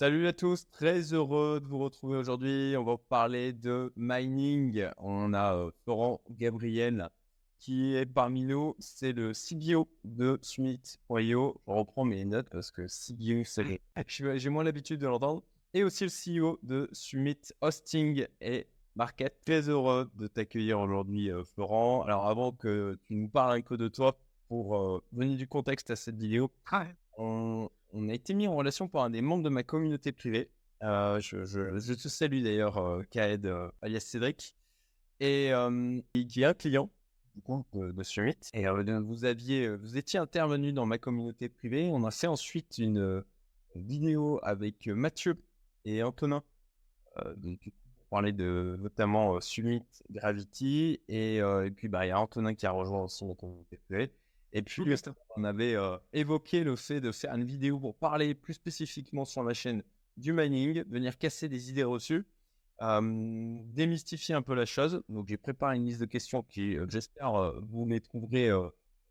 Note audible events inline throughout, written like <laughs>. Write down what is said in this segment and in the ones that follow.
Salut à tous, très heureux de vous retrouver aujourd'hui. On va parler de mining. On a euh, Florent Gabriel qui est parmi nous. C'est le CBO de Summit.io. Je reprends mes notes parce que CBO, c'est <laughs> <laughs> j'ai moins l'habitude de l'entendre. Et aussi le CEO de Summit Hosting et Market. Très heureux de t'accueillir aujourd'hui, euh, Florent. Alors avant que tu nous parles un peu de toi pour euh, donner du contexte à cette vidéo, on, on a été mis en relation par un des membres de ma communauté privée. Euh, je, je, te salue d'ailleurs, euh, Kaed, euh, alias Cédric, et qui est un client de, Summit. Et vous aviez, vous étiez intervenu dans ma communauté privée. On a fait ensuite une, vidéo avec Mathieu et Antonin, donc, pour parler de notamment Summit, Gravity, et, et puis bah il y a Antonin qui a rejoint aussi ma communauté privée. Et puis, on avait euh, évoqué le fait de faire une vidéo pour parler plus spécifiquement sur la chaîne du mining, venir casser des idées reçues, euh, démystifier un peu la chose. Donc, j'ai préparé une liste de questions qui, euh, j'espère, vous les trouverez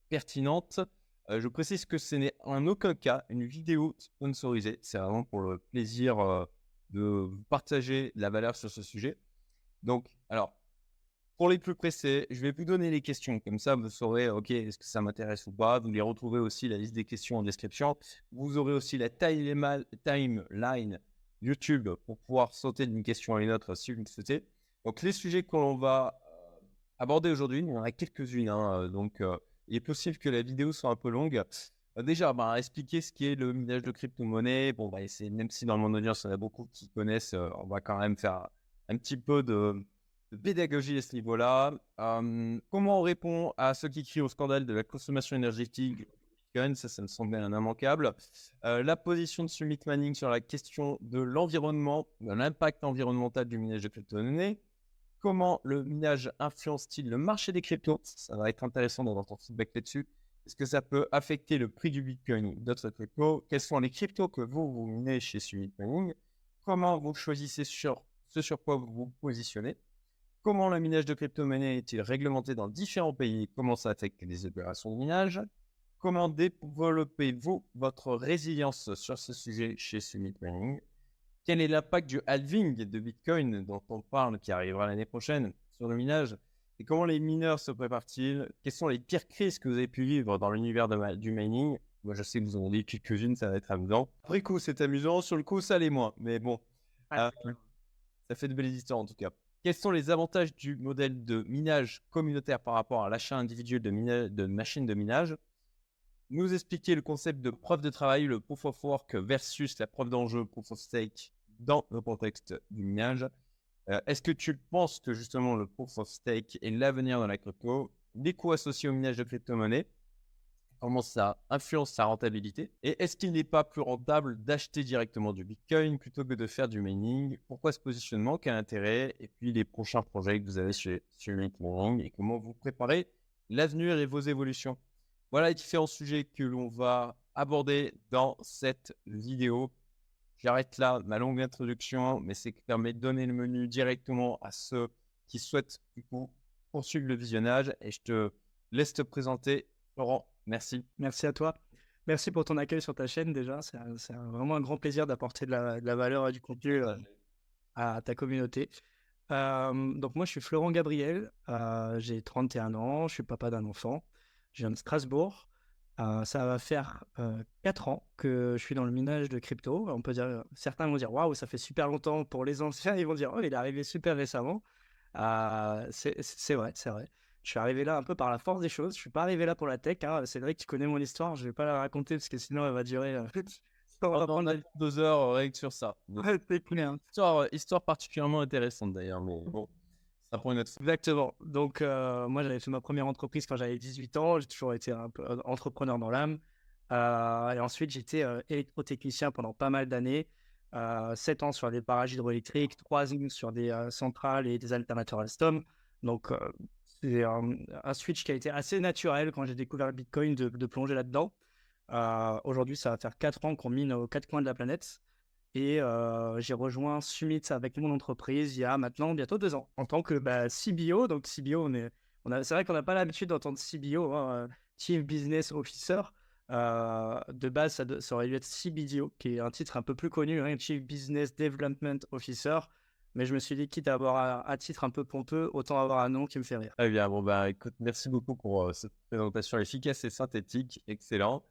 pertinentes. je précise que ce n'est en aucun cas une vidéo sponsorisée. C'est vraiment pour le plaisir de partager la valeur sur ce sujet. Donc, alors, pour les plus pressés, je vais vous donner les questions. Comme ça, vous saurez, OK, est-ce que ça m'intéresse ou pas. Vous les retrouvez aussi la liste des questions en description. Vous aurez aussi la timeline YouTube pour pouvoir sauter d'une question à une autre si vous le souhaitez. Donc, les sujets que l'on va euh, aborder aujourd'hui, il y en a quelques-unes. Hein, euh, donc, euh, il est possible que la vidéo soit un peu longue. déjà, expliquer ce qu'est le minage de crypto-monnaie. Bon, bah, même si dans mon audience, il y en a beaucoup qui connaissent, on va quand même faire un petit peu de de pédagogie à ce niveau-là. Euh, comment on répond à ceux qui crient au scandale de la consommation énergétique Ça, ça me semblait un immanquable. Euh, la position de Summit Manning sur la question de l'environnement, de l'impact environnemental du minage de crypto-monnaies. Comment le minage influence-t-il le marché des cryptos? Ça va être intéressant d'avoir ton feedback là-dessus. Est-ce que ça peut affecter le prix du Bitcoin ou d'autres cryptos? Quels sont les cryptos que vous, vous minez chez Summit Mining? Comment vous choisissez sur ce sur quoi vous vous positionnez? Comment le minage de crypto-monnaies est-il réglementé dans différents pays Comment ça affecte les opérations de minage Comment développez-vous votre résilience sur ce sujet chez Summit Mining Quel est l'impact du halving de Bitcoin dont on parle qui arrivera l'année prochaine sur le minage Et comment les mineurs se préparent-ils Quelles sont les pires crises que vous avez pu vivre dans l'univers du mining? Moi, je sais que vous en avez dit quelques-unes, ça va être amusant. Après coup, c'est amusant. Sur le coup, ça l'est moins. Mais bon, euh, ça fait de belles histoires en tout cas. Quels sont les avantages du modèle de minage communautaire par rapport à l'achat individuel de, de machines de minage? Nous expliquer le concept de preuve de travail, le proof of work versus la preuve d'enjeu, proof of stake, dans le contexte du minage. Euh, est-ce que tu penses que justement le proof of stake est l'avenir dans la crypto Les coûts associés au minage de crypto-monnaie comment ça influence sa rentabilité Et est-ce qu'il n'est pas plus rentable d'acheter directement du Bitcoin plutôt que de faire du mining? Pourquoi ce positionnement? Quel intérêt? Et puis les prochains projets que vous avez chez, chez et comment vous préparez l'avenir et vos évolutions? Voilà les différents sujets que l'on va aborder dans cette vidéo. J'arrête là ma longue introduction, mais c'est qui permet de donner le menu directement à ceux qui souhaitent du coup poursuivre le visionnage et je te laisse te présenter Laurent Merci. Merci à toi. Merci pour ton accueil sur ta chaîne déjà. C'est vraiment un grand plaisir d'apporter de, la, valeur et du contenu euh, à ta communauté. Euh, donc moi, je suis Florent Gabriel. Euh, j'ai 31 ans. Je suis papa d'un enfant. Je viens de Strasbourg. ça va faire 4 ans que je suis dans le minage de crypto. On peut dire, certains vont dire waouh, ça fait super longtemps. Pour les anciens, ils vont dire oh, il est arrivé super récemment. c'est vrai, c'est vrai. Je suis arrivé là un peu par la force des choses. Je suis pas arrivé là pour la tech. Hein. C'est vrai que tu connais mon histoire. Je vais pas la raconter parce que sinon elle va durer. Euh... on va prendre deux heures euh, rien que sur ça. <laughs> c'est clair. Histoire, euh, histoire particulièrement intéressante d'ailleurs. Mais bon, ça prend une autre. Exactement. Donc euh, moi j'avais fait ma première entreprise quand j'avais 18 ans. J'ai toujours été un peu entrepreneur dans l'âme. et ensuite j'étais électrotechnicien pendant pas mal d'années. 7 ans sur des barrages hydroélectriques, 3 ans sur des centrales et des alternateurs Alstom. Donc, c'est un, switch qui a été assez naturel quand j'ai découvert le Bitcoin de, plonger là-dedans. Euh, aujourd'hui, ça va faire 4 ans qu'on mine aux quatre coins de la planète. Et euh, j'ai rejoint Summit avec mon entreprise il y a maintenant bientôt deux ans en tant que bah, CBO. Donc CBO, on est, c'est vrai qu'on n'a pas l'habitude d'entendre CBO, hein, euh, Chief Business Officer. de base, ça, ça, aurait dû être CBDO, qui est un titre un peu plus connu, hein, Chief Business Development Officer. Mais je me suis dit, quitte à avoir un, titre un peu pompeux, autant avoir un nom qui me fait rire. Très bien, bon bah écoute, merci beaucoup pour cette présentation efficace et synthétique, excellent.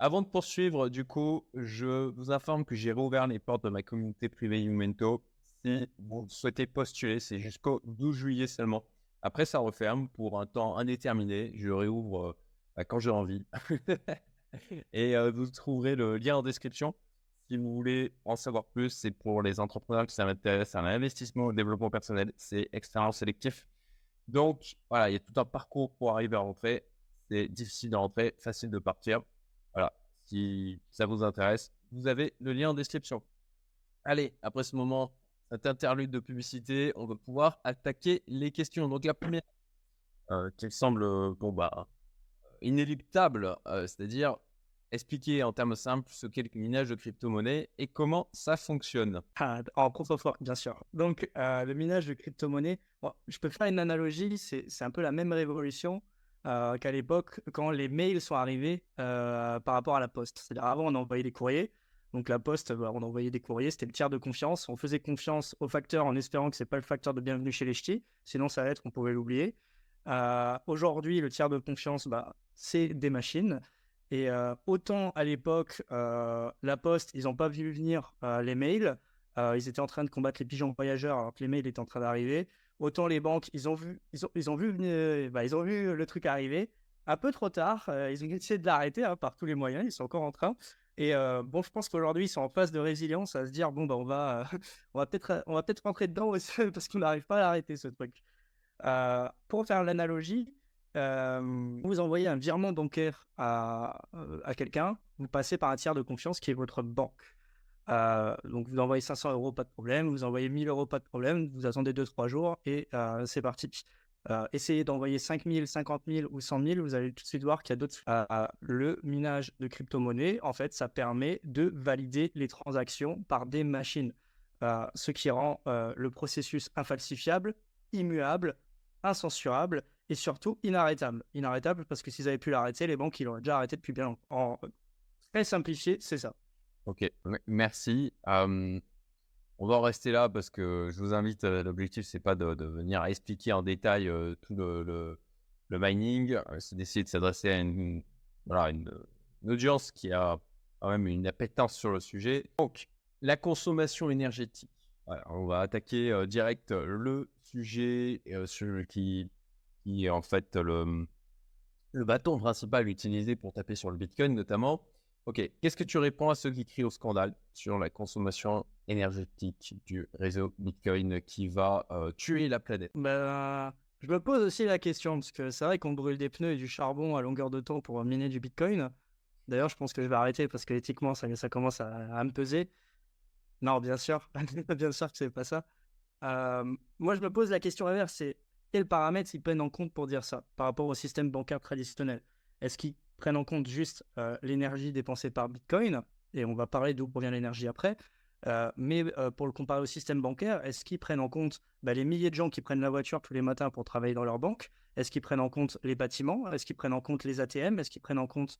Avant de poursuivre, du coup, je vous informe que j'ai rouvert les portes de ma communauté privée Umento. Si vous souhaitez postuler, c'est jusqu'au 12 juillet seulement. Après, ça referme pour un temps indéterminé. Je réouvre euh, bah, quand j'ai envie. <laughs> Et euh, vous trouverez le lien en description. Si vous voulez en savoir plus, c'est pour les entrepreneurs qui s'intéressent à l'investissement, au développement personnel. C'est extrêmement sélectif. Donc, voilà, il y a tout un parcours pour arriver à rentrer. C'est difficile de rentrer, facile de partir. Voilà, si ça vous intéresse, vous avez le lien en description. Allez, après ce moment, cet interlude de publicité, on va pouvoir attaquer les questions. Donc la première, euh, qui semble bon bah inéluctable, euh, c'est-à-dire expliquer en termes simples ce qu'est le minage de crypto-monnaie et comment ça fonctionne. Ah, en contreforme, bien sûr. Donc euh, le minage de crypto-monnaie, je peux faire une analogie, c'est un peu la même révolution euh, qu'à l'époque quand les mails sont arrivés euh, par rapport à la poste. C'est-à-dire avant on envoyait des courriers, donc la poste, bah, on envoyait des courriers, c'était le tiers de confiance. On faisait confiance au facteur en espérant que c'est pas le facteur de bienvenue chez les ch'tis, sinon ça va être qu'on pouvait l'oublier. Aujourd'hui, le tiers de confiance, bah, c'est des machines. Et autant à l'époque, la poste, ils n'ont pas vu venir les mails. ils étaient en train de combattre les pigeons voyageurs alors que les mails étaient en train d'arriver. Autant les banques, ils ont vu, ils ont, ils ont vu, bah, ils ont vu le truc arriver un peu trop tard. Euh, ils ont essayé de l'arrêter hein, par tous les moyens. Ils sont encore en train. Et euh, bon, je pense qu'aujourd'hui, ils sont en phase de résilience à se dire bon, bah, on va, <laughs> on va peut-être, on va peut-être rentrer dedans <laughs> parce qu'on n'arrive pas à l'arrêter ce truc. Euh, pour faire l'analogie, vous envoyez un virement bancaire à, à quelqu'un, vous passez par un tiers de confiance qui est votre banque. Euh, donc vous envoyez 500 euros, pas de problème. Vous envoyez 1000 euros, pas de problème. Vous attendez 2-3 jours et euh, c'est parti. Euh, essayez d'envoyer 5000, 50 000 ou 100 000, vous allez tout de suite voir qu'il y a d'autres. le minage de crypto-monnaie, en fait, ça permet de valider les transactions par des machines, ce qui rend le processus infalsifiable, immuable, incensurable et surtout inarrêtable. Inarrêtable parce que s'ils avaient pu l'arrêter, les banques, ils l'auraient déjà arrêté depuis bien longtemps. En très simplifié, c'est ça. Ok, merci. on va en rester là parce que je vous invite, l'objectif, c'est pas de, venir expliquer en détail tout le, le, mining, c'est d'essayer de s'adresser à une, voilà, une, audience qui a quand même une appétence sur le sujet. Donc, la consommation énergétique. on va attaquer direct le sujet qui, qui est en fait le, le bâton principal utilisé pour taper sur le Bitcoin notamment. Ok, qu'est-ce que tu réponds à ceux qui crient au scandale sur la consommation énergétique du réseau Bitcoin qui va euh, tuer la planète? Ben, Je me pose aussi la question, parce que c'est vrai qu'on brûle des pneus et du charbon à longueur de temps pour miner du Bitcoin. D'ailleurs, je pense que je vais arrêter parce que éthiquement, ça, ça commence à, me peser. Non, bien sûr, <laughs> bien sûr que c'est pas ça. Euh, moi, je me pose la question inverse, c'est quels paramètres ils prennent en compte pour dire ça par rapport au système bancaire traditionnel? Est-ce qu'ils prennent en compte juste euh, l'énergie dépensée par Bitcoin, et on va parler d'où provient l'énergie après, euh, mais euh, pour le comparer au système bancaire, est-ce qu'ils prennent en compte bah, les milliers de gens qui prennent la voiture tous les matins pour travailler dans leur banque? Est-ce qu'ils prennent en compte les bâtiments? Est-ce qu'ils prennent en compte les ATM Est-ce qu'ils prennent en compte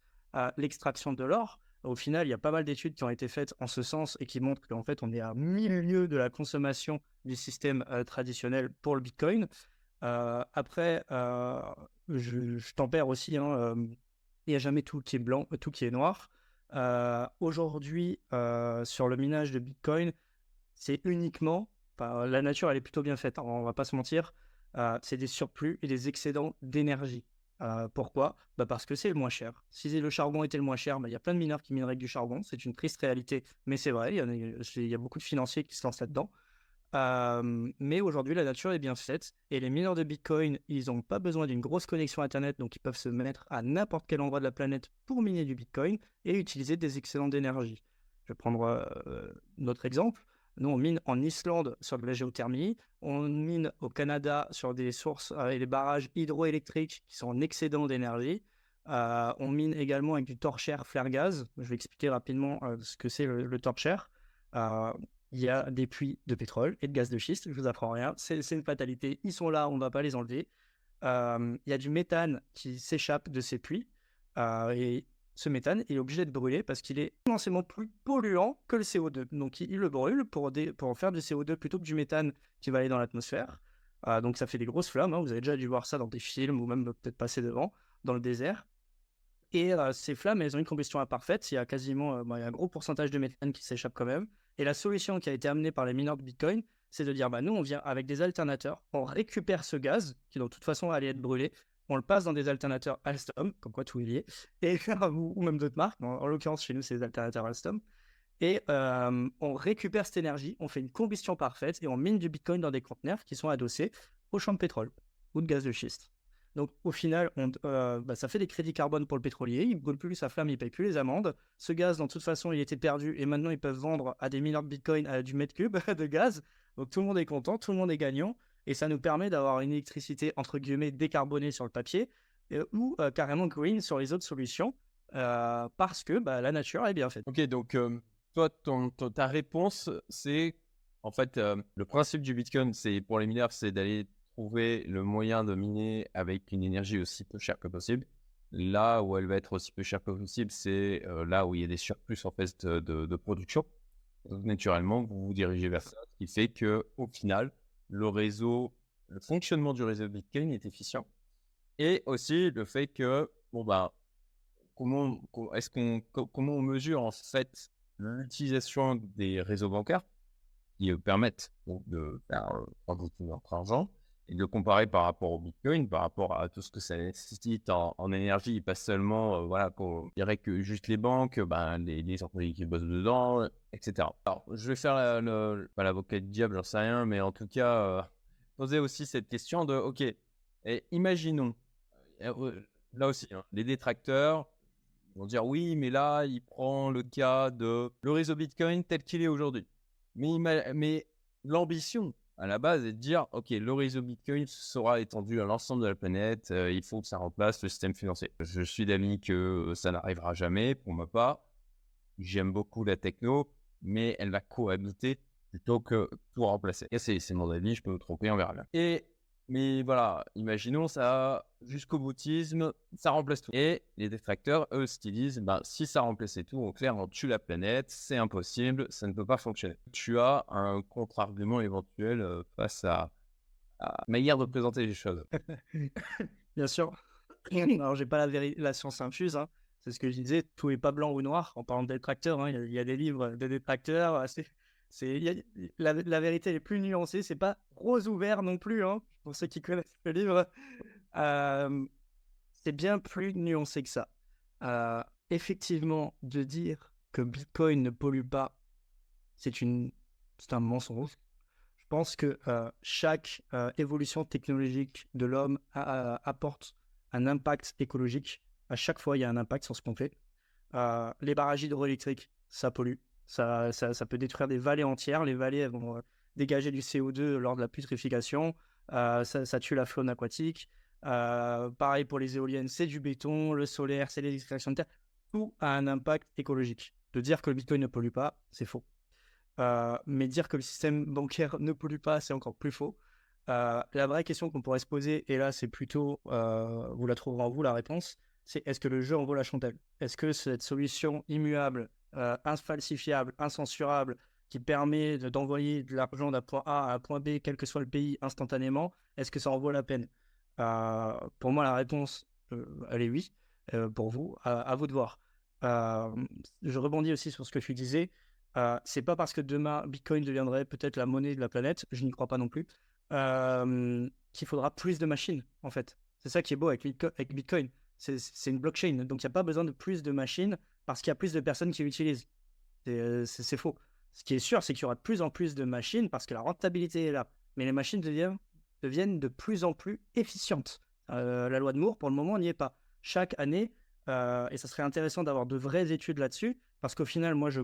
l'extraction de l'or? Au final, il y a pas mal d'études qui ont été faites en ce sens et qui montrent qu'en fait, on est à milieu de la consommation du système traditionnel pour le Bitcoin. Après, je, je tempère aussi, hein, il n'y a jamais tout qui est blanc, tout qui est noir. Euh, aujourd'hui, euh, sur le minage de Bitcoin, c'est uniquement, la nature elle est plutôt bien faite, hein, on va pas se mentir, euh, c'est des surplus et des excédents d'énergie. pourquoi? Bah Parce que c'est le moins cher. Si le charbon était le moins cher, bah, il y a plein de mineurs qui mineraient du charbon. C'est une triste réalité, mais c'est vrai, il y, a beaucoup de financiers qui se lancent là-dedans mais aujourd'hui, la nature est bien faite et les mineurs de Bitcoin, ils n'ont pas besoin d'une grosse connexion Internet, donc ils peuvent se mettre à n'importe quel endroit de la planète pour miner du Bitcoin et utiliser des excédents d'énergie. Je vais prendre notre exemple. Nous, on mine en Islande sur de la géothermie, on mine au Canada sur des sources et des barrages hydroélectriques qui sont en excédent d'énergie. on mine également avec du torchère flare gaz. Je vais expliquer rapidement ce que c'est le, le torchère il y a des puits de pétrole et de gaz de schiste, je vous apprends rien, c'est une fatalité, ils sont là, on ne va pas les enlever. il y a du méthane qui s'échappe de ces puits, et ce méthane, est obligé de brûler parce qu'il est immensément plus polluant que le CO2. Donc il, le brûle pour, en faire du CO2 plutôt que du méthane qui va aller dans l'atmosphère. Euh, donc ça fait des grosses flammes, hein. vous avez déjà dû voir ça dans des films ou même peut-être passer devant, dans le désert. Et euh, ces flammes, elles ont une combustion imparfaite, il y a quasiment euh, bah, il y a un gros pourcentage de méthane qui s'échappe quand même. Et la solution qui a été amenée par les mineurs de Bitcoin, c'est de dire, bah, nous, on vient avec des alternateurs, on récupère ce gaz, qui de toute façon allait être brûlé, on le passe dans des alternateurs Alstom, comme quoi tout est lié, et, <laughs> ou, même d'autres marques, en, l'occurrence chez nous c'est des alternateurs Alstom, et euh, on récupère cette énergie, on fait une combustion parfaite, et on mine du Bitcoin dans des conteneurs qui sont adossés au champ de pétrole ou de gaz de schiste. Donc au final, euh, bah, ça fait des crédits carbone pour le pétrolier, il ne brûle plus sa flamme, il ne paye plus les amendes. Ce gaz, dans toute façon, il était perdu et maintenant ils peuvent vendre à des mineurs de Bitcoin à du mètre cube <laughs> de gaz. Donc tout le monde est content, tout le monde est gagnant et ça nous permet d'avoir une électricité entre guillemets décarbonée sur le papier euh, ou euh, carrément green sur les autres solutions parce que bah, la nature est bien faite. Ok, donc toi, ta réponse, c'est en fait le principe du Bitcoin, c'est pour les mineurs, c'est d'aller trouver le moyen de miner avec une énergie aussi peu chère que possible. Là où elle va être aussi peu chère que possible, c'est euh, là où il y a des surplus en fait de, production. Naturellement, vous vous dirigez vers ça, ce qui fait que au final, le réseau, le fonctionnement du réseau Bitcoin est efficient. Et aussi le fait que, bon bah, comment est-ce qu'on comment on mesure en fait l'utilisation des réseaux bancaires qui permettent de faire euh, notre argent et de comparer par rapport au Bitcoin, par rapport à tout ce que ça nécessite en, énergie, pas seulement, euh, voilà, qu'on dirait que juste les banques, ben, les, les employés qui bossent dedans, etc. Alors, je vais faire l'avocat du diable, j'en sais rien, mais en tout cas, euh, poser aussi cette question de, ok, imaginons, euh, là aussi, hein, les détracteurs vont dire, oui, mais là, il prend le cas de le réseau Bitcoin tel qu'il est aujourd'hui. Mais, mais l'ambition, à la base est de dire, OK, le réseau Bitcoin sera étendu à l'ensemble de la planète, euh, il faut que ça remplace le système financier. Je suis d'avis que euh, ça n'arrivera jamais, pour ma part. J'aime beaucoup la techno, mais elle va cohabiter plutôt que tout remplacer. Et c'est mon avis, je peux me tromper, on verra bien. Et mais voilà, imaginons ça jusqu'au boutisme, ça remplace tout. Et les détracteurs, eux, ce qu'ils disent, ben, si ça remplaçait tout, clair, on tue la planète, c'est impossible, ça ne peut pas fonctionner. Tu as un contre-argument éventuel euh, face à, à manière de présenter les choses. <laughs> Bien sûr. <clears throat> Alors, j'ai pas la, la science infuse, hein. c'est ce que je disais, tout est pas blanc ou noir en parlant de détracteurs. Hein. Il, y a, des livres de détracteurs assez la, vérité est plus nuancée. C'est pas rose ouvert non plus, hein, pour ceux qui connaissent le livre. c'est bien plus nuancé que ça. Euh, effectivement, de dire que Bitcoin ne pollue pas, c'est une, un mensonge. Je pense que euh, chaque euh, évolution technologique de l'homme apporte un impact écologique. À chaque fois, il y a un impact sur ce qu'on fait. les barrages hydroélectriques, ça pollue. Ça, ça, peut détruire des vallées entières. Les vallées vont euh, dégager du CO2 lors de la putréfication. Euh, ça, tue la faune aquatique. Euh, pareil pour les éoliennes, c'est du béton. Le solaire, c'est les extractions de terre. Tout a un impact écologique. De dire que le Bitcoin ne pollue pas, c'est faux. mais dire que le système bancaire ne pollue pas, c'est encore plus faux. la vraie question qu'on pourrait se poser, et là c'est plutôt, vous la trouverez en vous la réponse, c'est est-ce que le jeu en vaut la chandelle? Est-ce que cette solution immuable euh, infalsifiable, incensurable, qui permet d'envoyer de, l'argent d'un point A à un point B, quel que soit le pays, instantanément, est-ce que ça en vaut la peine? Euh, Pour moi, la réponse, euh, elle est oui. pour vous, à vous de voir. je rebondis aussi sur ce que tu disais. c'est pas parce que demain Bitcoin deviendrait peut-être la monnaie de la planète, je n'y crois pas non plus, qu'il faudra plus de machines en fait. C'est ça qui est beau avec, Bitcoin. C'est une blockchain, donc il n'y a pas besoin de plus de machines parce qu'il y a plus de personnes qui l'utilisent. Euh, c'est faux. Ce qui est sûr, c'est qu'il y aura de plus en plus de machines parce que la rentabilité est là. Mais les machines deviennent, de plus en plus efficientes. Euh, la loi de Moore, pour le moment, n'y est pas. Chaque année, euh, et ça serait intéressant d'avoir de vraies études là-dessus, parce qu'au final, moi, je,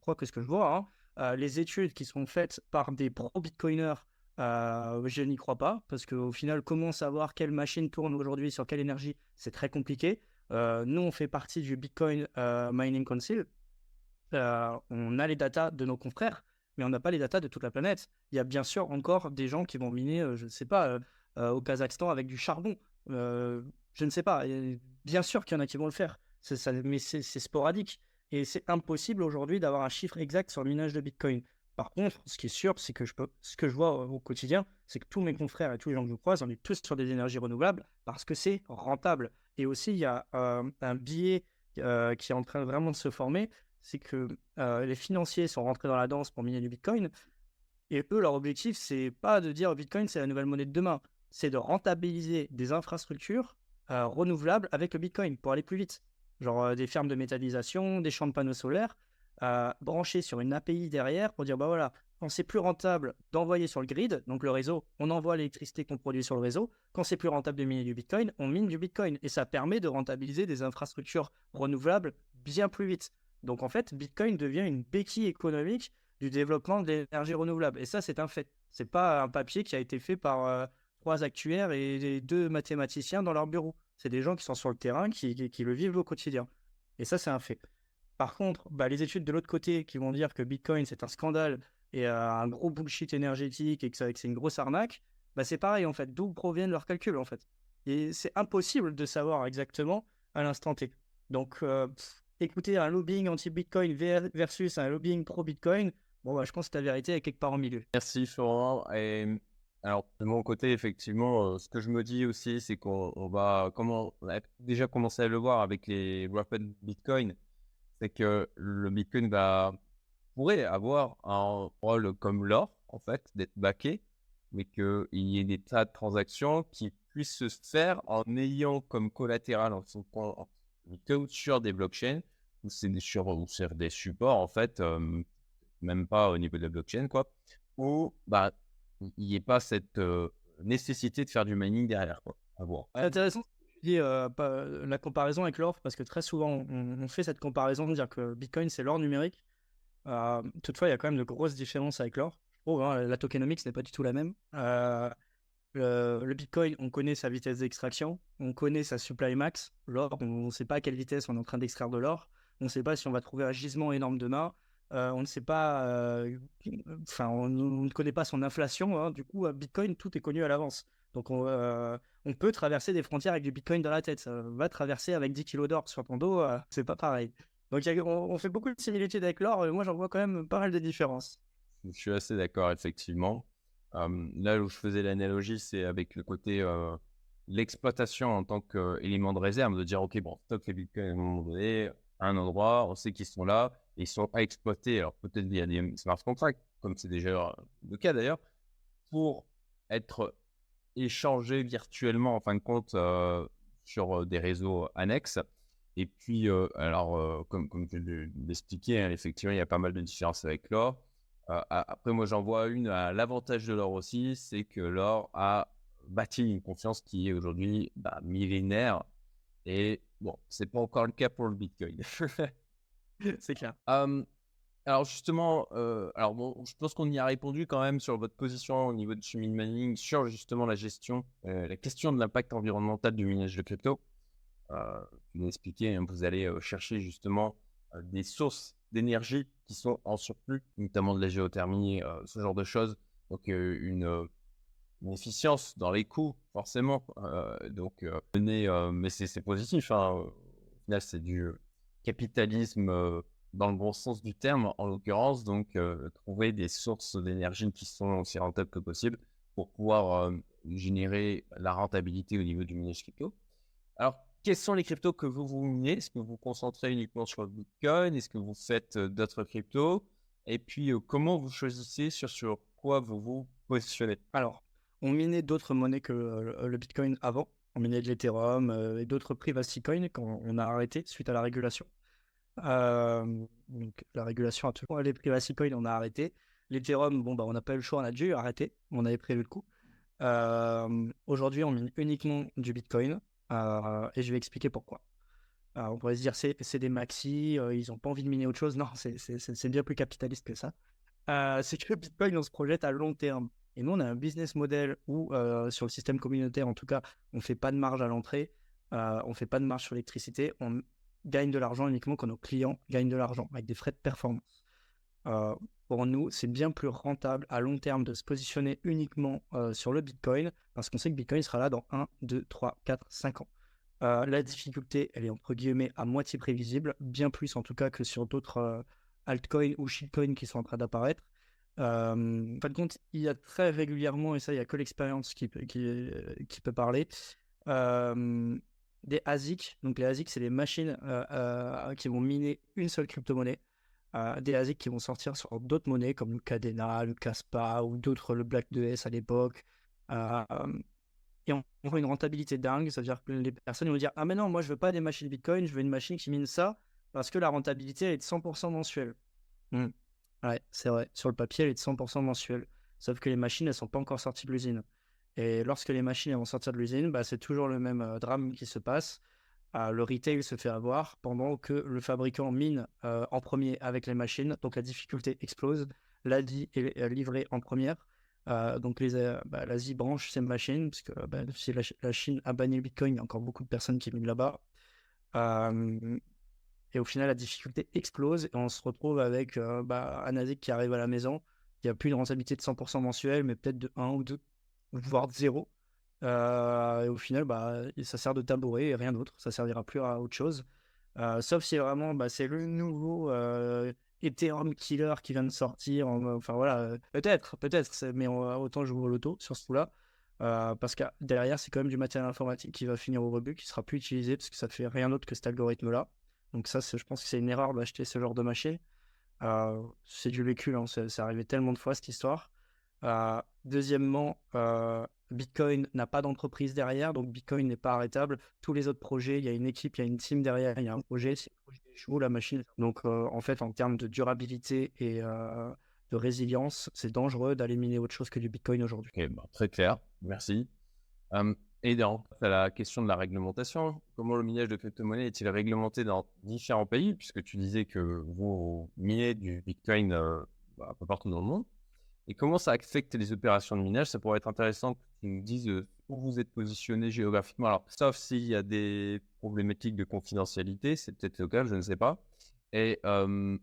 crois que ce que je vois, hein, les études qui sont faites par des pro-bitcoiners, je n'y crois pas, parce qu'au final, comment savoir quelle machine tourne aujourd'hui sur quelle énergie, c'est très compliqué. Euh, nous, on fait partie du Bitcoin euh, Mining Council. Euh, on a les datas de nos confrères, mais on n'a pas les datas de toute la planète. Il y a bien sûr encore des gens qui vont miner, je ne sais pas, au Kazakhstan avec du charbon. je ne sais pas. Bien sûr qu'il y en a qui vont le faire. mais c'est sporadique. Et c'est impossible aujourd'hui d'avoir un chiffre exact sur le minage de Bitcoin. Par contre, ce qui est sûr, c'est que je peux, ce que je vois au quotidien, c'est que tous mes confrères et tous les gens que je croise, on est tous sur des énergies renouvelables parce que c'est rentable. Et aussi, il y a un biais qui est en train vraiment de se former, c'est que les financiers sont rentrés dans la danse pour miner du Bitcoin. Et eux, leur objectif, c'est pas de dire Bitcoin, c'est la nouvelle monnaie de demain. C'est de rentabiliser des infrastructures renouvelables avec le Bitcoin pour aller plus vite. Genre des fermes de métallisation, des champs de panneaux solaires, branchés sur une API derrière pour dire bah voilà, quand c'est plus rentable d'envoyer sur le grid, donc le réseau, on envoie l'électricité qu'on produit sur le réseau. Quand c'est plus rentable de miner du Bitcoin, on mine du Bitcoin. Et ça permet de rentabiliser des infrastructures renouvelables bien plus vite. Donc en fait, Bitcoin devient une béquille économique du développement de l'énergie renouvelable. Et ça, c'est un fait. C'est pas un papier qui a été fait par euh, trois actuaires et deux mathématiciens dans leur bureau. C'est des gens qui sont sur le terrain, qui, le vivent au quotidien. Et ça, c'est un fait. Par contre, bah, les études de l'autre côté qui vont dire que Bitcoin, c'est un scandale et un gros bullshit énergétique et que, c'est une grosse arnaque, bah, c'est pareil en fait. D'où proviennent leurs calculs en fait Et c'est impossible de savoir exactement à l'instant T. Donc, euh, écouter un lobbying anti-Bitcoin versus un lobbying pro-Bitcoin, bon, bah, je pense que la vérité est quelque part au milieu. Merci Florent. Et alors, de mon côté, effectivement, ce que je me dis aussi, c'est qu'on va, comment, déjà commencé à le voir avec les Rapid Bitcoin, c'est que le Bitcoin va, pourrait avoir un rôle comme l'or, en fait, d'être backé, mais qu'il y ait des tas de transactions qui puissent se faire en ayant comme collatéral en son, sur des blockchains ou c'est des, sur, des supports, en fait, même pas au niveau de la blockchain, quoi, où bah, il n'y ait pas cette nécessité de faire du mining derrière, quoi. À voir. Intéressant dis la comparaison avec l'or, parce que très souvent on, fait cette comparaison de dire que Bitcoin c'est l'or numérique. Toutefois, il y a quand même de grosses différences avec l'or. Oh, la tokenomics n'est pas du tout la même. Le, Bitcoin, on connaît sa vitesse d'extraction, on connaît sa supply max. L'or, on ne sait pas à quelle vitesse on est en train d'extraire de l'or. On ne sait pas si on va trouver un gisement énorme demain. Euh, on ne sait pas, euh, enfin, on, ne connaît pas son inflation. Hein. Du coup, Bitcoin, tout est connu à l'avance. Donc, euh, on, peut traverser des frontières avec du Bitcoin dans la tête. Va traverser avec 10 kilos d'or sur ton dos, c'est pas pareil. Donc, on, fait beaucoup de similitudes avec l'or. Moi, j'en vois quand même pas mal de différences. Je suis assez d'accord, effectivement là où je faisais l'analogie, c'est avec le côté l'exploitation en tant qu'élément de réserve, de dire ok bon, stock les bitcoins à un à endroit, on sait qu'ils sont là, et ils sont pas exploités. Alors peut-être il y a des smart contracts, comme c'est déjà le cas d'ailleurs, pour être échangés virtuellement en fin de compte sur des réseaux annexes. Et puis, alors, comme, comme je l'expliquais, hein, effectivement, il y a pas mal de différences avec l'or. Euh, après, moi, j'en vois une. L'avantage de l'or aussi, c'est que l'or a bâti une confiance qui est aujourd'hui bah, millénaire. Et bon, c'est pas encore le cas pour le Bitcoin. <laughs> c'est clair. alors justement, alors bon, je pense qu'on y a répondu quand même sur votre position au niveau de Summit Mining sur justement la gestion, la question de l'impact environnemental du minage de crypto. Vous expliquez, hein, vous allez chercher justement des sources d'énergie qui sont en surplus, notamment de la géothermie, euh, ce genre de choses. Donc euh, une, efficience dans les coûts, forcément. Euh, donc, mais c'est positif. Hein. Au final, c'est du capitalisme dans le bon sens du terme, en l'occurrence. Donc, trouver des sources d'énergie qui sont aussi rentables que possible pour pouvoir générer la rentabilité au niveau du minage crypto. Alors, quels sont les cryptos que vous vous minez Est-ce que vous vous concentrez uniquement sur le Bitcoin? Est-ce que vous faites d'autres cryptos? Et puis, comment vous choisissez sur, sur quoi vous vous positionnez? Alors, on minait d'autres monnaies que le Bitcoin avant. On minait de l'Ethereum et d'autres privacy coins quand on a arrêté suite à la régulation. donc, la régulation a toujours les privacy coins, on a arrêté. L'Ethereum, bon, bah, on n'a pas eu le choix, on a dû arrêter. On avait prévu le coup. Aujourd'hui, on mine uniquement du Bitcoin. Euh, et je vais expliquer pourquoi. Euh, on pourrait se dire c'est, c'est des maxi, euh, ils n'ont pas envie de miner autre chose. <laughs> Non, c'est, c'est, bien plus capitaliste que ça. c'est que <laughs> Bitcoin, on se projette à long terme. Et nous, on a un business model où, sur le système communautaire, en tout cas, on ne fait pas de marge à l'entrée, on ne fait pas de marge sur l'électricité, on gagne de l'argent uniquement quand nos clients gagnent de l'argent, avec des frais de performance. Pour nous, c'est bien plus rentable à long terme de se positionner uniquement sur le Bitcoin parce qu'on sait que Bitcoin sera là dans 1, 2, 3, 4, 5 ans. la difficulté, elle est entre guillemets à moitié prévisible, bien plus en tout cas que sur d'autres altcoins ou shitcoins qui sont en train d'apparaître. en fin de compte, il y a très régulièrement, et ça, il n'y a que l'expérience qui, peut parler, des ASIC. Donc, les ASIC, c'est les machines qui vont miner une seule crypto-monnaie. Des ASIC qui vont sortir sur d'autres monnaies comme le Cadena, le Caspa ou d'autres, le Black 2S à l'époque. et on, voit une rentabilité dingue, c'est-à-dire que les personnes vont dire Ah, mais non, moi je veux pas des machines Bitcoin, je veux une machine qui mine ça parce que la rentabilité est de 100% mensuelle. Mmh. Ouais, c'est vrai. Sur le papier, elle est de 100% mensuelle. Sauf que les machines, elles sont pas encore sorties de l'usine. Et lorsque les machines vont sortir de l'usine, bah, c'est toujours le même euh, drame qui se passe. Euh, le retail se fait avoir pendant que le fabricant mine euh, en premier avec les machines. Donc la difficulté explose. L'ADI est livrée en première. donc bah, l'Asie branche ses machines, parce que bah, si la, Chine a banni le Bitcoin, il y a encore beaucoup de personnes qui minent là-bas. Et au final, la difficulté explose et on se retrouve avec bah, un ASIC qui arrive à la maison, qui a plus de rentabilité de 100% mensuel, mais peut-être de 1 ou 2, voire de 0. Et au final, bah, ça sert de tabouret et rien d'autre. Ça servira plus à autre chose. sauf si vraiment, bah, c'est le nouveau Ethereum killer qui vient de sortir. Enfin voilà, peut-être, peut-être, mais autant jouer au loto sur ce coup-là. parce que derrière, c'est quand même du matériel informatique qui va finir au rebut, qui sera plus utilisé parce que ça fait rien d'autre que cet algorithme-là. Donc ça, je pense que c'est une erreur d'acheter ce genre de machine. c'est du vécu, hein, arrivé tellement de fois cette histoire. deuxièmement, Bitcoin n'a pas d'entreprise derrière, donc Bitcoin n'est pas arrêtable. Tous les autres projets, il y a une équipe, il y a une team derrière, il y a un projet, c'est le projet échoue, la machine. Donc en fait, en termes de durabilité et de résilience, c'est dangereux d'aller miner autre chose que du Bitcoin aujourd'hui. Très clair, merci. Et dans la question de la réglementation, comment le minage de crypto-monnaie est-il réglementé dans différents pays? Puisque tu disais que vous minez du Bitcoin euh, bah, un partout dans le monde. Et comment ça affecte les opérations de minage? Ça pourrait être intéressant que tu nous dises euh, où vous êtes positionné géographiquement. Alors, sauf s'il y a des problématiques de confidentialité, c'est peut-être le cas, je ne sais pas. Et, euh,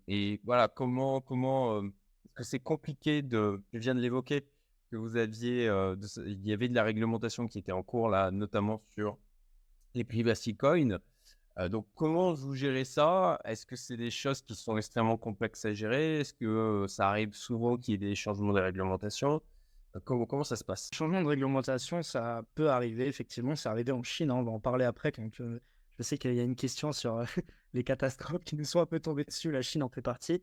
voilà, comment, comment est-ce que c'est compliqué de, je viens de l'évoquer, vous aviez, euh, il y avait de la réglementation qui était en cours là, notamment sur les privacy coins. Euh, donc, comment vous gérez ça? Est-ce que c'est des choses qui sont extrêmement complexes à gérer? Est-ce que euh, ça arrive souvent qu'il y ait des changements de réglementation? Comment, comment ça se passe? Changement de réglementation, ça peut arriver. Effectivement, c'est arrivé en Chine. Hein, on va en parler après. Quand je sais qu'il y a une question sur <laughs> les catastrophes qui nous sont un peu tombées dessus. La Chine en fait partie.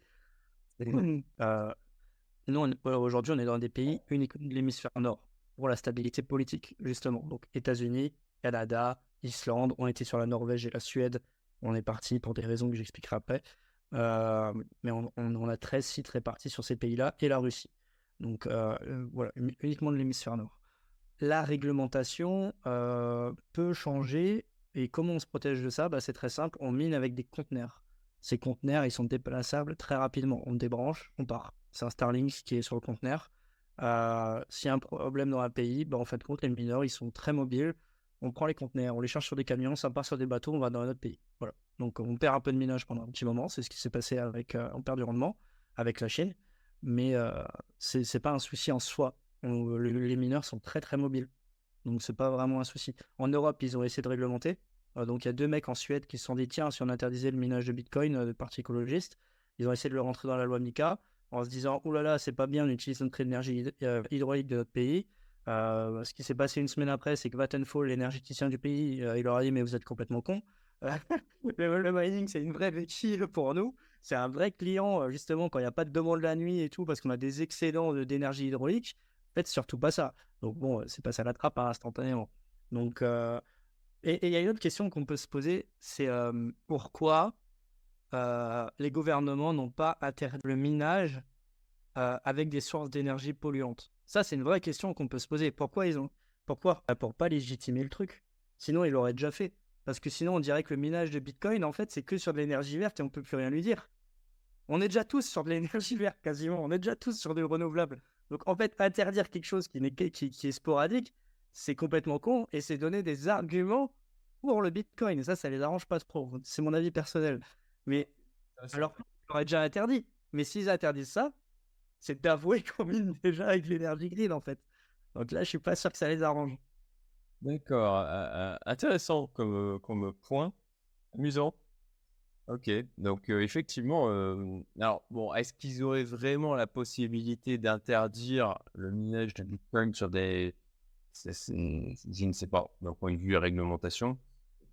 Nous, aujourd'hui, on est dans des pays uniquement de l'hémisphère nord pour la stabilité politique, justement. Donc, États-Unis, Canada, Islande, on était sur la Norvège et la Suède. On est parti pour des raisons que j'expliquerai après. Euh, mais on, a 13 sites répartis sur ces pays-là et la Russie. Donc, euh, euh, voilà, uniquement de l'hémisphère nord. La réglementation peut changer. Et comment on se protège de ça? Bah, C'est très simple. On mine avec des conteneurs. Ces conteneurs, ils sont déplaçables très rapidement. On débranche, on part c'est un Starlink qui est sur le conteneur. S'il y a un problème dans un pays, bah, en fait, compte, les mineurs, ils sont très mobiles. On prend les conteneurs, on les charge sur des camions, ça part sur des bateaux, on va dans un autre pays. Voilà. Donc, on perd un peu de minage pendant un petit moment. C'est ce qui s'est passé avec, euh, on perd du rendement avec la Chine. Mais euh, ce c'est pas un souci en soi. les mineurs sont très, très mobiles. Donc, c'est pas vraiment un souci. En Europe, ils ont essayé de réglementer. Euh, donc, il y a deux mecs en Suède qui se sont dit tiens, si on interdisait le minage de Bitcoin, de partis écologistes, ils ont essayé de le rentrer dans la loi MICA en se disant oh là là, c'est pas bien, on utilise notre énergie euh, hydraulique de notre pays. Euh, ce qui s'est passé une semaine après, c'est que Vattenfall, l'énergéticien du pays, euh, il leur a dit mais vous êtes complètement con. <laughs> le, mining, c'est une vraie béquille pour nous. C'est un vrai client, justement, quand il n'y a pas de demande la nuit et tout, parce qu'on a des excédents d'énergie hydraulique. En fait, surtout pas ça. Donc bon, c'est passé à la trappe hein, instantanément. Donc, et il y a une autre question qu'on peut se poser, c'est pourquoi euh, les gouvernements n'ont pas interdit le minage euh, avec des sources d'énergie polluantes? Ça, c'est une vraie question qu'on peut se poser. Pourquoi ils ont Pourquoi bah, Pour pas légitimer le truc? Sinon, ils l'auraient déjà fait. Parce que sinon, on dirait que le minage de Bitcoin, en fait, c'est que sur de l'énergie verte et on peut plus rien lui dire. On est déjà tous sur de l'énergie verte, quasiment. On est déjà tous sur du renouvelable. Donc, en fait, interdire quelque chose qui, qui, qui est sporadique, c'est complètement con et c'est donner des arguments pour le Bitcoin. Et ça, ça les arrange pas trop. C'est mon avis personnel. Mais alors, on aurait déjà interdit. Mais s'ils interdisent ça, c'est d'avouer <laughs> qu'on mine déjà avec l'énergie grid, en fait. Donc là, je suis pas sûr que ça les arrange. D'accord, intéressant comme, comme point, amusant. OK, donc effectivement, alors bon, est-ce qu'ils auraient vraiment la possibilité d'interdire le minage de Bitcoin sur des je ne sais pas, d'un point de vue réglementation?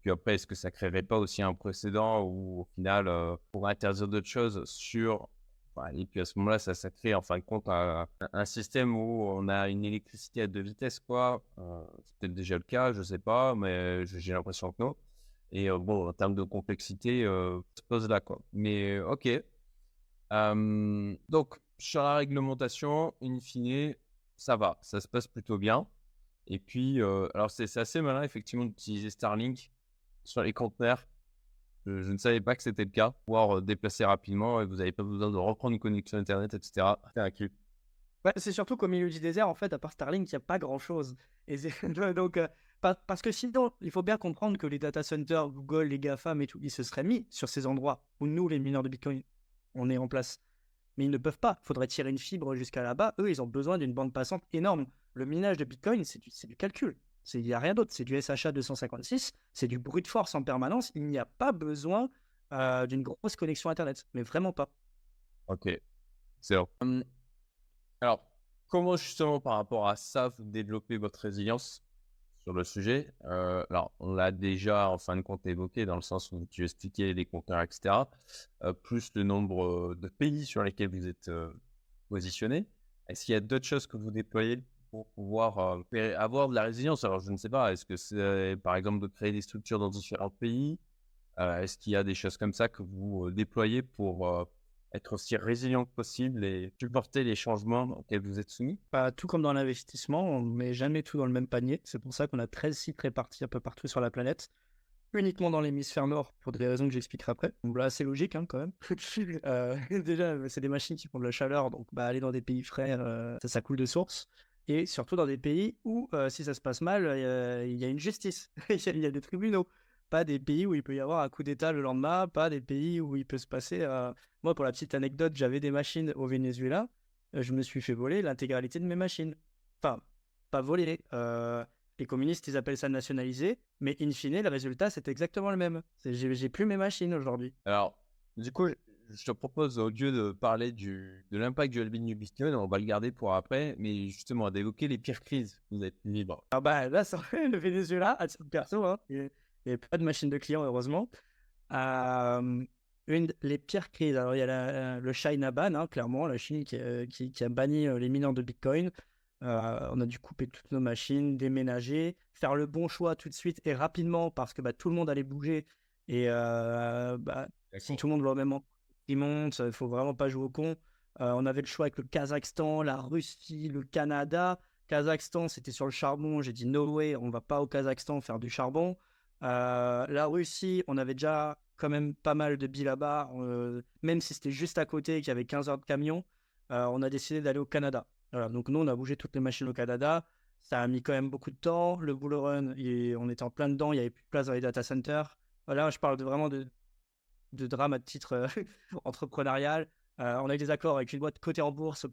Puis après, est-ce que ça créerait pas aussi un précédent où, au final, pour interdire d'autres choses sur et puis à ce moment-là, ça, crée en fin de compte un, système où on a une électricité à deux vitesses, quoi. c'est peut-être déjà le cas, je sais pas, mais j'ai l'impression que non. Et bon, en termes de complexité, ça se pose là, quoi. Mais ok. donc, sur la réglementation, in fine, ça va, ça se passe plutôt bien. Et puis, alors c'est assez malin, effectivement, d'utiliser Starlink sur les conteneurs. Je, ne savais pas que c'était le cas. Pouvoir déplacer rapidement et vous n'avez pas besoin de reprendre une connexion Internet, etc. C'est un clip. c'est surtout qu'au milieu du désert, en fait, à part Starlink, il n'y a pas grand-chose. <laughs> Donc, parce que sinon, il faut bien comprendre que les data centers, Google, les GAFAM et tout, ils se seraient mis sur ces endroits où nous, les mineurs de Bitcoin, on est en place. Mais ils ne peuvent pas. Il faudrait tirer une fibre jusqu'à là-bas. Eux, ils ont besoin d'une bande passante énorme. Le minage de Bitcoin, c'est du, calcul. Il n'y a rien d'autre. C'est du SHA 256. C'est du bruit de force en permanence. Il n'y a pas besoin euh, d'une grosse connexion Internet. Mais vraiment pas. Ok. C'est hum, Alors, comment justement par rapport à ça, vous développez votre résilience sur le sujet? Euh, alors, on l'a déjà en fin de compte évoqué dans le sens où tu expliquais les compteurs, etc. Euh, plus le nombre de pays sur lesquels vous êtes euh, positionné. Est-ce qu'il y a d'autres choses que vous déployez? Pour pouvoir avoir de la résilience Alors, je ne sais pas. Est-ce que c'est par exemple de créer des structures dans différents pays? Est-ce qu'il y a des choses comme ça que vous déployez pour être aussi résilient que possible et supporter les changements auxquels vous êtes soumis? Tout comme dans l'investissement, on ne met jamais tout dans le même panier. C'est pour ça qu'on a 13 sites répartis un peu partout sur la planète, uniquement dans l'hémisphère nord, pour des raisons que j'expliquerai après. Donc là, c'est logique hein, quand même. <laughs> Euh, <laughs> déjà, c'est des machines qui font de la chaleur, donc bah, aller dans des pays frais, euh, ça coule de source. Et surtout dans des pays où, euh, si ça se passe mal, il y a une justice, <laughs> il y a des tribunaux pas des pays où il peut y avoir un coup d'État le lendemain, pas des pays où il peut se passer. Euh, moi, pour la petite anecdote, j'avais des machines au Venezuela. Euh, je me suis fait voler l'intégralité de mes machines. Enfin, pas voler. Euh, les communistes, ils appellent ça nationaliser. Mais in fine, le résultat, c'est exactement le même. J'ai plus mes machines aujourd'hui. Alors, du coup, je te propose, au lieu de parler du, de l'impact du halving du Bitcoin, on va le garder pour après, mais justement d'évoquer les pires crises. Vous êtes libre. Ah bah là, ça, <laughs> le Venezuela, à titre perso, hein, il n'y avait pas de machine de client, heureusement. Euh, une les pires crises, alors il y a le China ban, hein, clairement, la Chine qui, euh, a banni euh, les mineurs de Bitcoin. on a dû couper toutes nos machines, déménager, faire le bon choix tout de suite et rapidement parce que bah, tout le monde allait bouger. Et bah, si tout le monde va au même moment, il monte, il faut vraiment pas jouer au con. on avait le choix avec le Kazakhstan, la Russie, le Canada. Kazakhstan, c'était sur le charbon. J'ai dit no way, on va pas au Kazakhstan faire du charbon. Euh, la Russie, on avait déjà quand même pas mal de billes là-bas, euh, même si c'était juste à côté et qu'il y avait 15 heures de camion, euh, on a décidé d'aller au Canada. donc nous, on a bougé toutes les machines au Canada. Ça a mis quand même beaucoup de temps. Le bull run, on était en plein dedans, il n'y avait plus de place dans les data centers. Voilà, je parle de, vraiment de, de drame à titre <laughs> entrepreneurial. on a eu des accords avec une boîte cotée en bourse au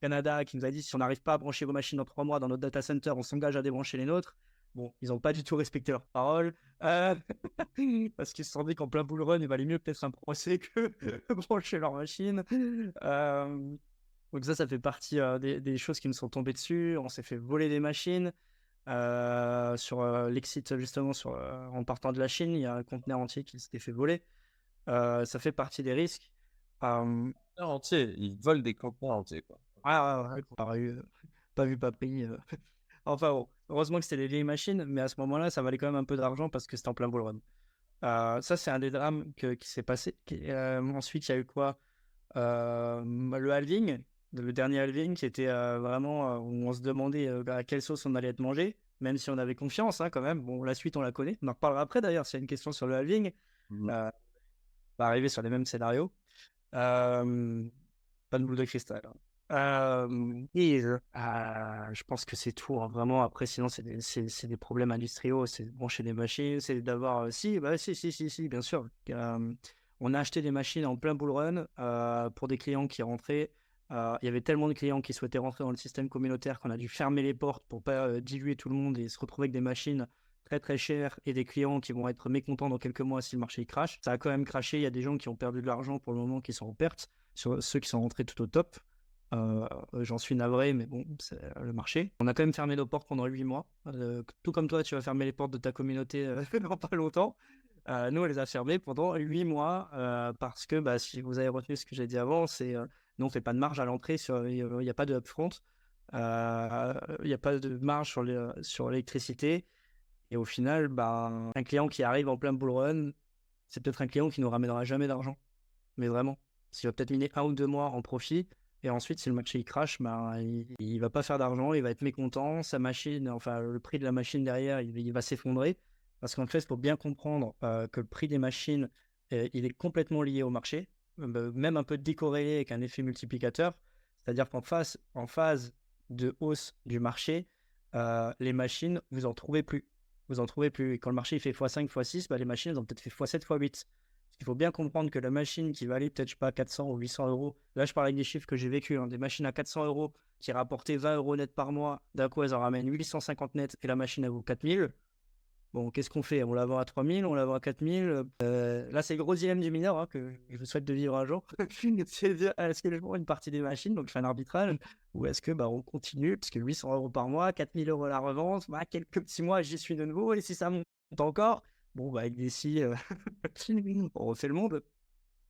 Canada qui nous a dit si on n'arrive pas à brancher vos machines dans trois mois dans notre data center, on s'engage à débrancher les nôtres. Bon, ils n'ont pas du tout respecté leurs paroles. Euh, <laughs> parce qu'ils se sont dit qu'en plein bull run, il valait mieux peut-être un procès que <laughs> brancher leur machine. Euh, donc ça, ça fait partie euh, des, choses qui me sont tombées dessus. On s'est fait voler des machines. sur l'exit, justement, sur, en partant de la Chine, il y a un conteneur entier qui s'était fait voler. Ça fait partie des risques. entier, ils volent des conteneurs entiers. Quoi. Ah, ouais, pas vu, pas pris. <laughs> Enfin bon, heureusement que c'était les vieilles machines, mais à ce moment-là, ça valait quand même un peu d'argent parce que c'était en plein bull run. Euh, ça, c'est un des drames qui s'est passé. Euh, ensuite, il y a eu quoi? Euh, Le halving, le dernier halving, qui était vraiment où on se demandait à quelle sauce on allait être mangé, même si on avait confiance hein, quand même. Bon, la suite, on la connaît. On en reparlera après d'ailleurs, s'il y a une question sur le halving. Mmh. Va arriver sur les mêmes scénarios. pas de boule de cristal. Hein. Euh, et je pense que c'est tout. Hein, vraiment, après, sinon, c'est des, problèmes industriels. C'est brancher des machines, c'est d'avoir. Si, bah, si, si, si, si, bien sûr. on a acheté des machines en plein bull run pour des clients qui rentraient. il y avait tellement de clients qui souhaitaient rentrer dans le système communautaire qu'on a dû fermer les portes pour pas diluer tout le monde et se retrouver avec des machines très très chères et des clients qui vont être mécontents dans quelques mois si le marché crache. Ça a quand même craché. Il y a des gens qui ont perdu de l'argent pour le moment qui sont en perte, sur ceux qui sont rentrés tout au top. J'en suis navré, mais bon, c'est le marché. On a quand même fermé nos portes pendant huit mois. tout comme toi, tu vas fermer les portes de ta communauté <laughs> dans pas longtemps. nous, on les a fermées pendant huit mois parce que, bah, si vous avez retenu ce que j'ai dit avant, c'est nous, on fait pas de marge à l'entrée, il n'y a pas de upfront, il n'y a pas de marge sur l'électricité. Et au final, bah, un client qui arrive en plein bull run, c'est peut-être un client qui ne nous ramènera jamais d'argent. Mais vraiment, s'il va peut-être miner un ou deux mois en profit, et ensuite, si le marché il crash, bah, il, ne va pas faire d'argent, il va être mécontent, sa machine, enfin le prix de la machine derrière, il, va s'effondrer. Parce qu'en fait, il faut bien comprendre que le prix des machines, il est complètement lié au marché. Bah, même un peu décorrélé avec un effet multiplicateur. C'est-à-dire qu'en phase, en phase de hausse du marché, euh, les machines, vous en trouvez plus. Vous en trouvez plus. Et quand le marché fait x5, x6, bah, les machines elles ont peut-être fait x7, x8. Il faut bien comprendre que la machine qui valait peut-être, pas, 400 ou 800 euros, là je parle avec des chiffres que j'ai vécu, hein, des machines à 400 euros qui rapportaient 20 euros net par mois, d'un coup elles en ramènent 850 net et la machine elle vaut 4000. Bon, qu'est-ce qu'on fait? On la vend à 3000, on la vend à 4000. Euh, là, c'est le gros dilemme du mineur hein, que je souhaite de vivre un jour. <laughs> c'est dire, est-ce que je vends une partie des machines, donc je fais un arbitrage, <laughs> ou est-ce que bah, on continue, parce que 800 euros par mois, 4000 euros la revente, bah, quelques petits mois, j'y suis de nouveau, et si ça monte encore, bon, bah, avec des si, euh, <laughs> on refait le monde.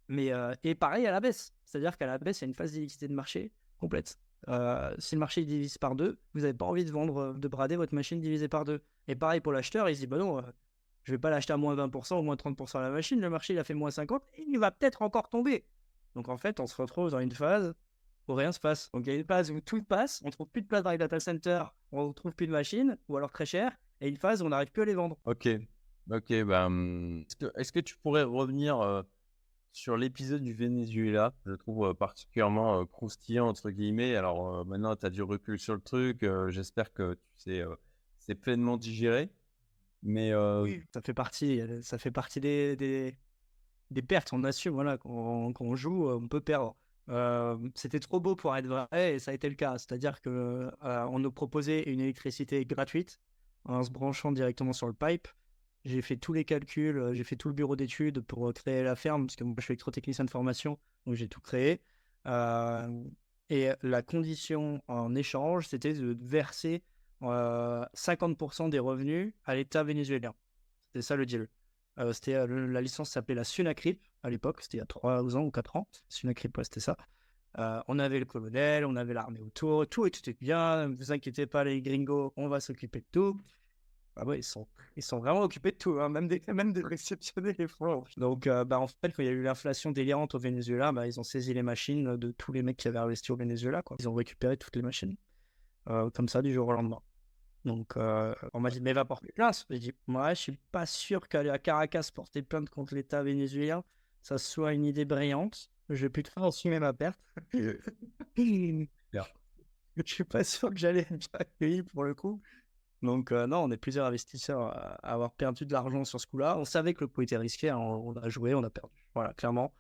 Mais, euh, et pareil à la baisse, c'est-à-dire qu'à la baisse, il y a une phase d'illiquidité de marché complète. Euh, si le marché divise par deux, vous n'avez pas envie de vendre, euh, de brader votre machine divisée par deux. Et pareil pour l'acheteur, il se dit, bah non, euh, je vais pas l'acheter à moins 20% ou moins 30% la machine, le marché il a fait moins 50, et il va peut-être encore tomber. Donc en fait, on se retrouve dans une phase où rien se passe. Donc il y a une phase où tout passe, on trouve plus de place dans les data centers, on trouve plus de machines, ou alors très cher, et une phase où on n'arrive plus à les vendre. Ok, ok, hum, est-ce que, tu pourrais revenir sur l'épisode du Venezuela, je trouve particulièrement croustillant, entre guillemets. Alors maintenant, tu as du recul sur le truc. J'espère que c'est pleinement digéré. Mais ça fait partie, ça fait partie des, pertes. On assume, voilà, quand, joue, on peut perdre. C'était trop beau pour être vrai et ça a été le cas. C'est-à-dire que on nous proposait une électricité gratuite en se branchant directement sur le pipe. J'ai fait tous les calculs, euh, j'ai fait tout le bureau d'études pour euh, créer la ferme, parce que moi je suis électrotechnicien de formation, donc j'ai tout créé. Euh, et la condition en échange, c'était de verser 50% des revenus à l'État vénézuélien. C'était ça le deal. c'était, la licence s'appelait la Sunacrip à l'époque, c'était il y a 3 ans ou 4 ans. Sunacrip, c'était ça. on avait le colonel, on avait l'armée autour, tout était bien. Ne vous inquiétez pas, les gringos, on va s'occuper de tout. Ah ils sont, ils sont vraiment occupés de tout, hein, même, des, <laughs> même de réceptionner les fonds. Donc, euh, bah, en fait, quand il y a eu l'inflation délirante au Venezuela, bah, ils ont saisi les machines de tous les mecs qui avaient investi au Venezuela. Quoi. Ils ont récupéré toutes les machines, euh, comme ça, du jour au lendemain. Donc, euh, on m'a dit, mais va porter plainte. J'ai dit, moi, je suis pas sûr qu'aller à Caracas porter plainte contre l'État vénézuélien, ça soit une idée brillante. Je vais plutôt assumer ma perte. <laughs> <laughs> je suis pas sûr que j'allais être accueilli pour le coup. Donc, non, on est plusieurs investisseurs à avoir perdu de l'argent sur ce coup-là. On savait que le coup était risqué, hein, on, a joué, on a perdu. Voilà, clairement.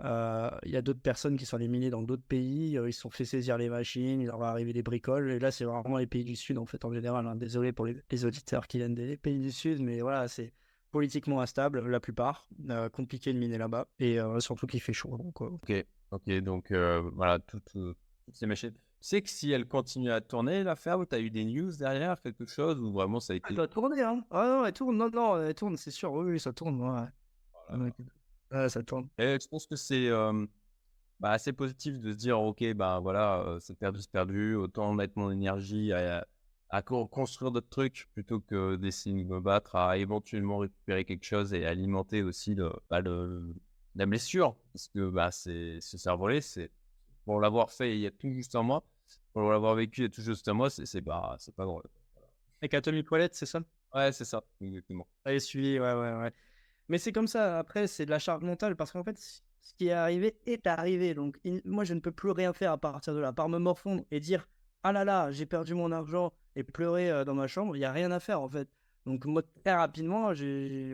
Il y a d'autres personnes qui sont éliminées dans d'autres pays, ils se sont fait saisir les machines, il leur va arriver des bricoles. Et là, c'est vraiment les pays du Sud, en fait, en général. Hein. Désolé pour les, auditeurs qui viennent des pays du Sud, mais voilà, c'est politiquement instable, la plupart. compliqué de miner là-bas. Et surtout qu'il fait chaud. Donc, ok, ok, donc voilà, toutes, toutes ces machines sais que si elle continue à tourner, l'affaire, tu as eu des news derrière, quelque chose, ou vraiment ça a été. Elle doit tourner, hein. Ah non, elle tourne, non, non, elle tourne, c'est sûr, oui, ça tourne, ouais. ça tourne. Et je pense que c'est bah, assez positif de se dire, ok, bah voilà, c'est perdu, c'est perdu, autant mettre mon énergie à, à construire d'autres trucs plutôt que d'essayer de me battre à éventuellement récupérer quelque chose et alimenter aussi le, bah, le la blessure. Parce que bah, c'est se cerveau c'est pour l'avoir fait il y a tout juste un mois pour l'avoir vécu et tout juste moi, c'est pas, c'est pas drôle. Avec Atomic Toilette, c'est ça? Ouais, c'est ça, exactement. Allez, suivi, ouais, ouais, ouais. Mais c'est comme ça, après, c'est de la charge mentale, parce qu'en fait, ce qui est arrivé est arrivé. Donc, moi, je ne peux plus rien faire à partir de là. Par me morfondre et dire, ah là là, j'ai perdu mon argent et pleurer euh, dans ma chambre, il n'y a rien à faire, en fait. Donc, moi, très rapidement,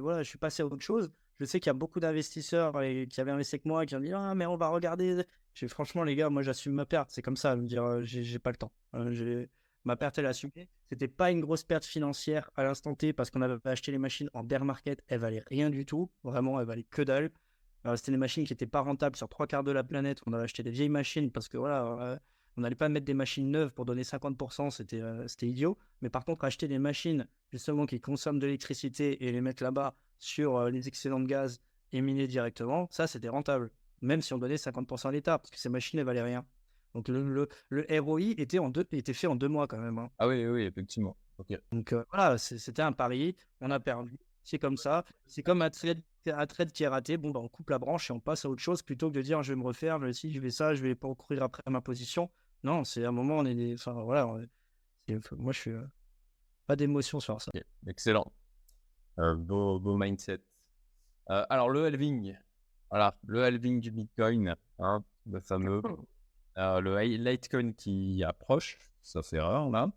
voilà, je suis passé à autre chose. Je sais qu'il y a beaucoup d'investisseurs qui avaient investi avec moi qui ont dit Ah, mais on va regarder Franchement, les gars, moi, j'assume ma perte. C'est comme ça, me dire, euh, j'ai pas le temps. j'ai ma perte, elle a assumée. C'était pas une grosse perte financière à l'instant T parce qu'on avait acheté les machines en bear market. Elles valaient rien du tout. Vraiment, elles valaient que dalle. C'était des machines qui n'étaient pas rentables sur trois quarts de la planète. On avait acheté des vieilles machines parce que voilà, on n'allait pas mettre des machines neuves pour donner 50%, c'était c'était idiot. Mais par contre, acheter des machines justement qui consomment de l'électricité et les mettre là-bas sur les excédents de gaz et miner directement, ça c'était rentable. Même si on donnait 50% à l'État, parce que ces machines ne valaient rien. Donc le, le, ROI était, en deux, était fait en deux mois quand même. Hein. Ah oui, oui, effectivement. Donc voilà, c'était un pari, on a perdu. C'est comme ça. C'est comme un trade, un trade qui est raté. Bon, bah, on coupe la branche et on passe à autre chose plutôt que de dire je vais me refaire, je vais ci, je vais ça, je vais pas courir après ma position. Non, c'est un moment, on est des. Enfin voilà, moi je suis euh, pas d'émotion sur ça. Excellent. Euh, beau, mindset. Euh, alors le halving, voilà, le halving du Bitcoin, hein, le fameux, le Litecoin qui approche, ça c'est rare là.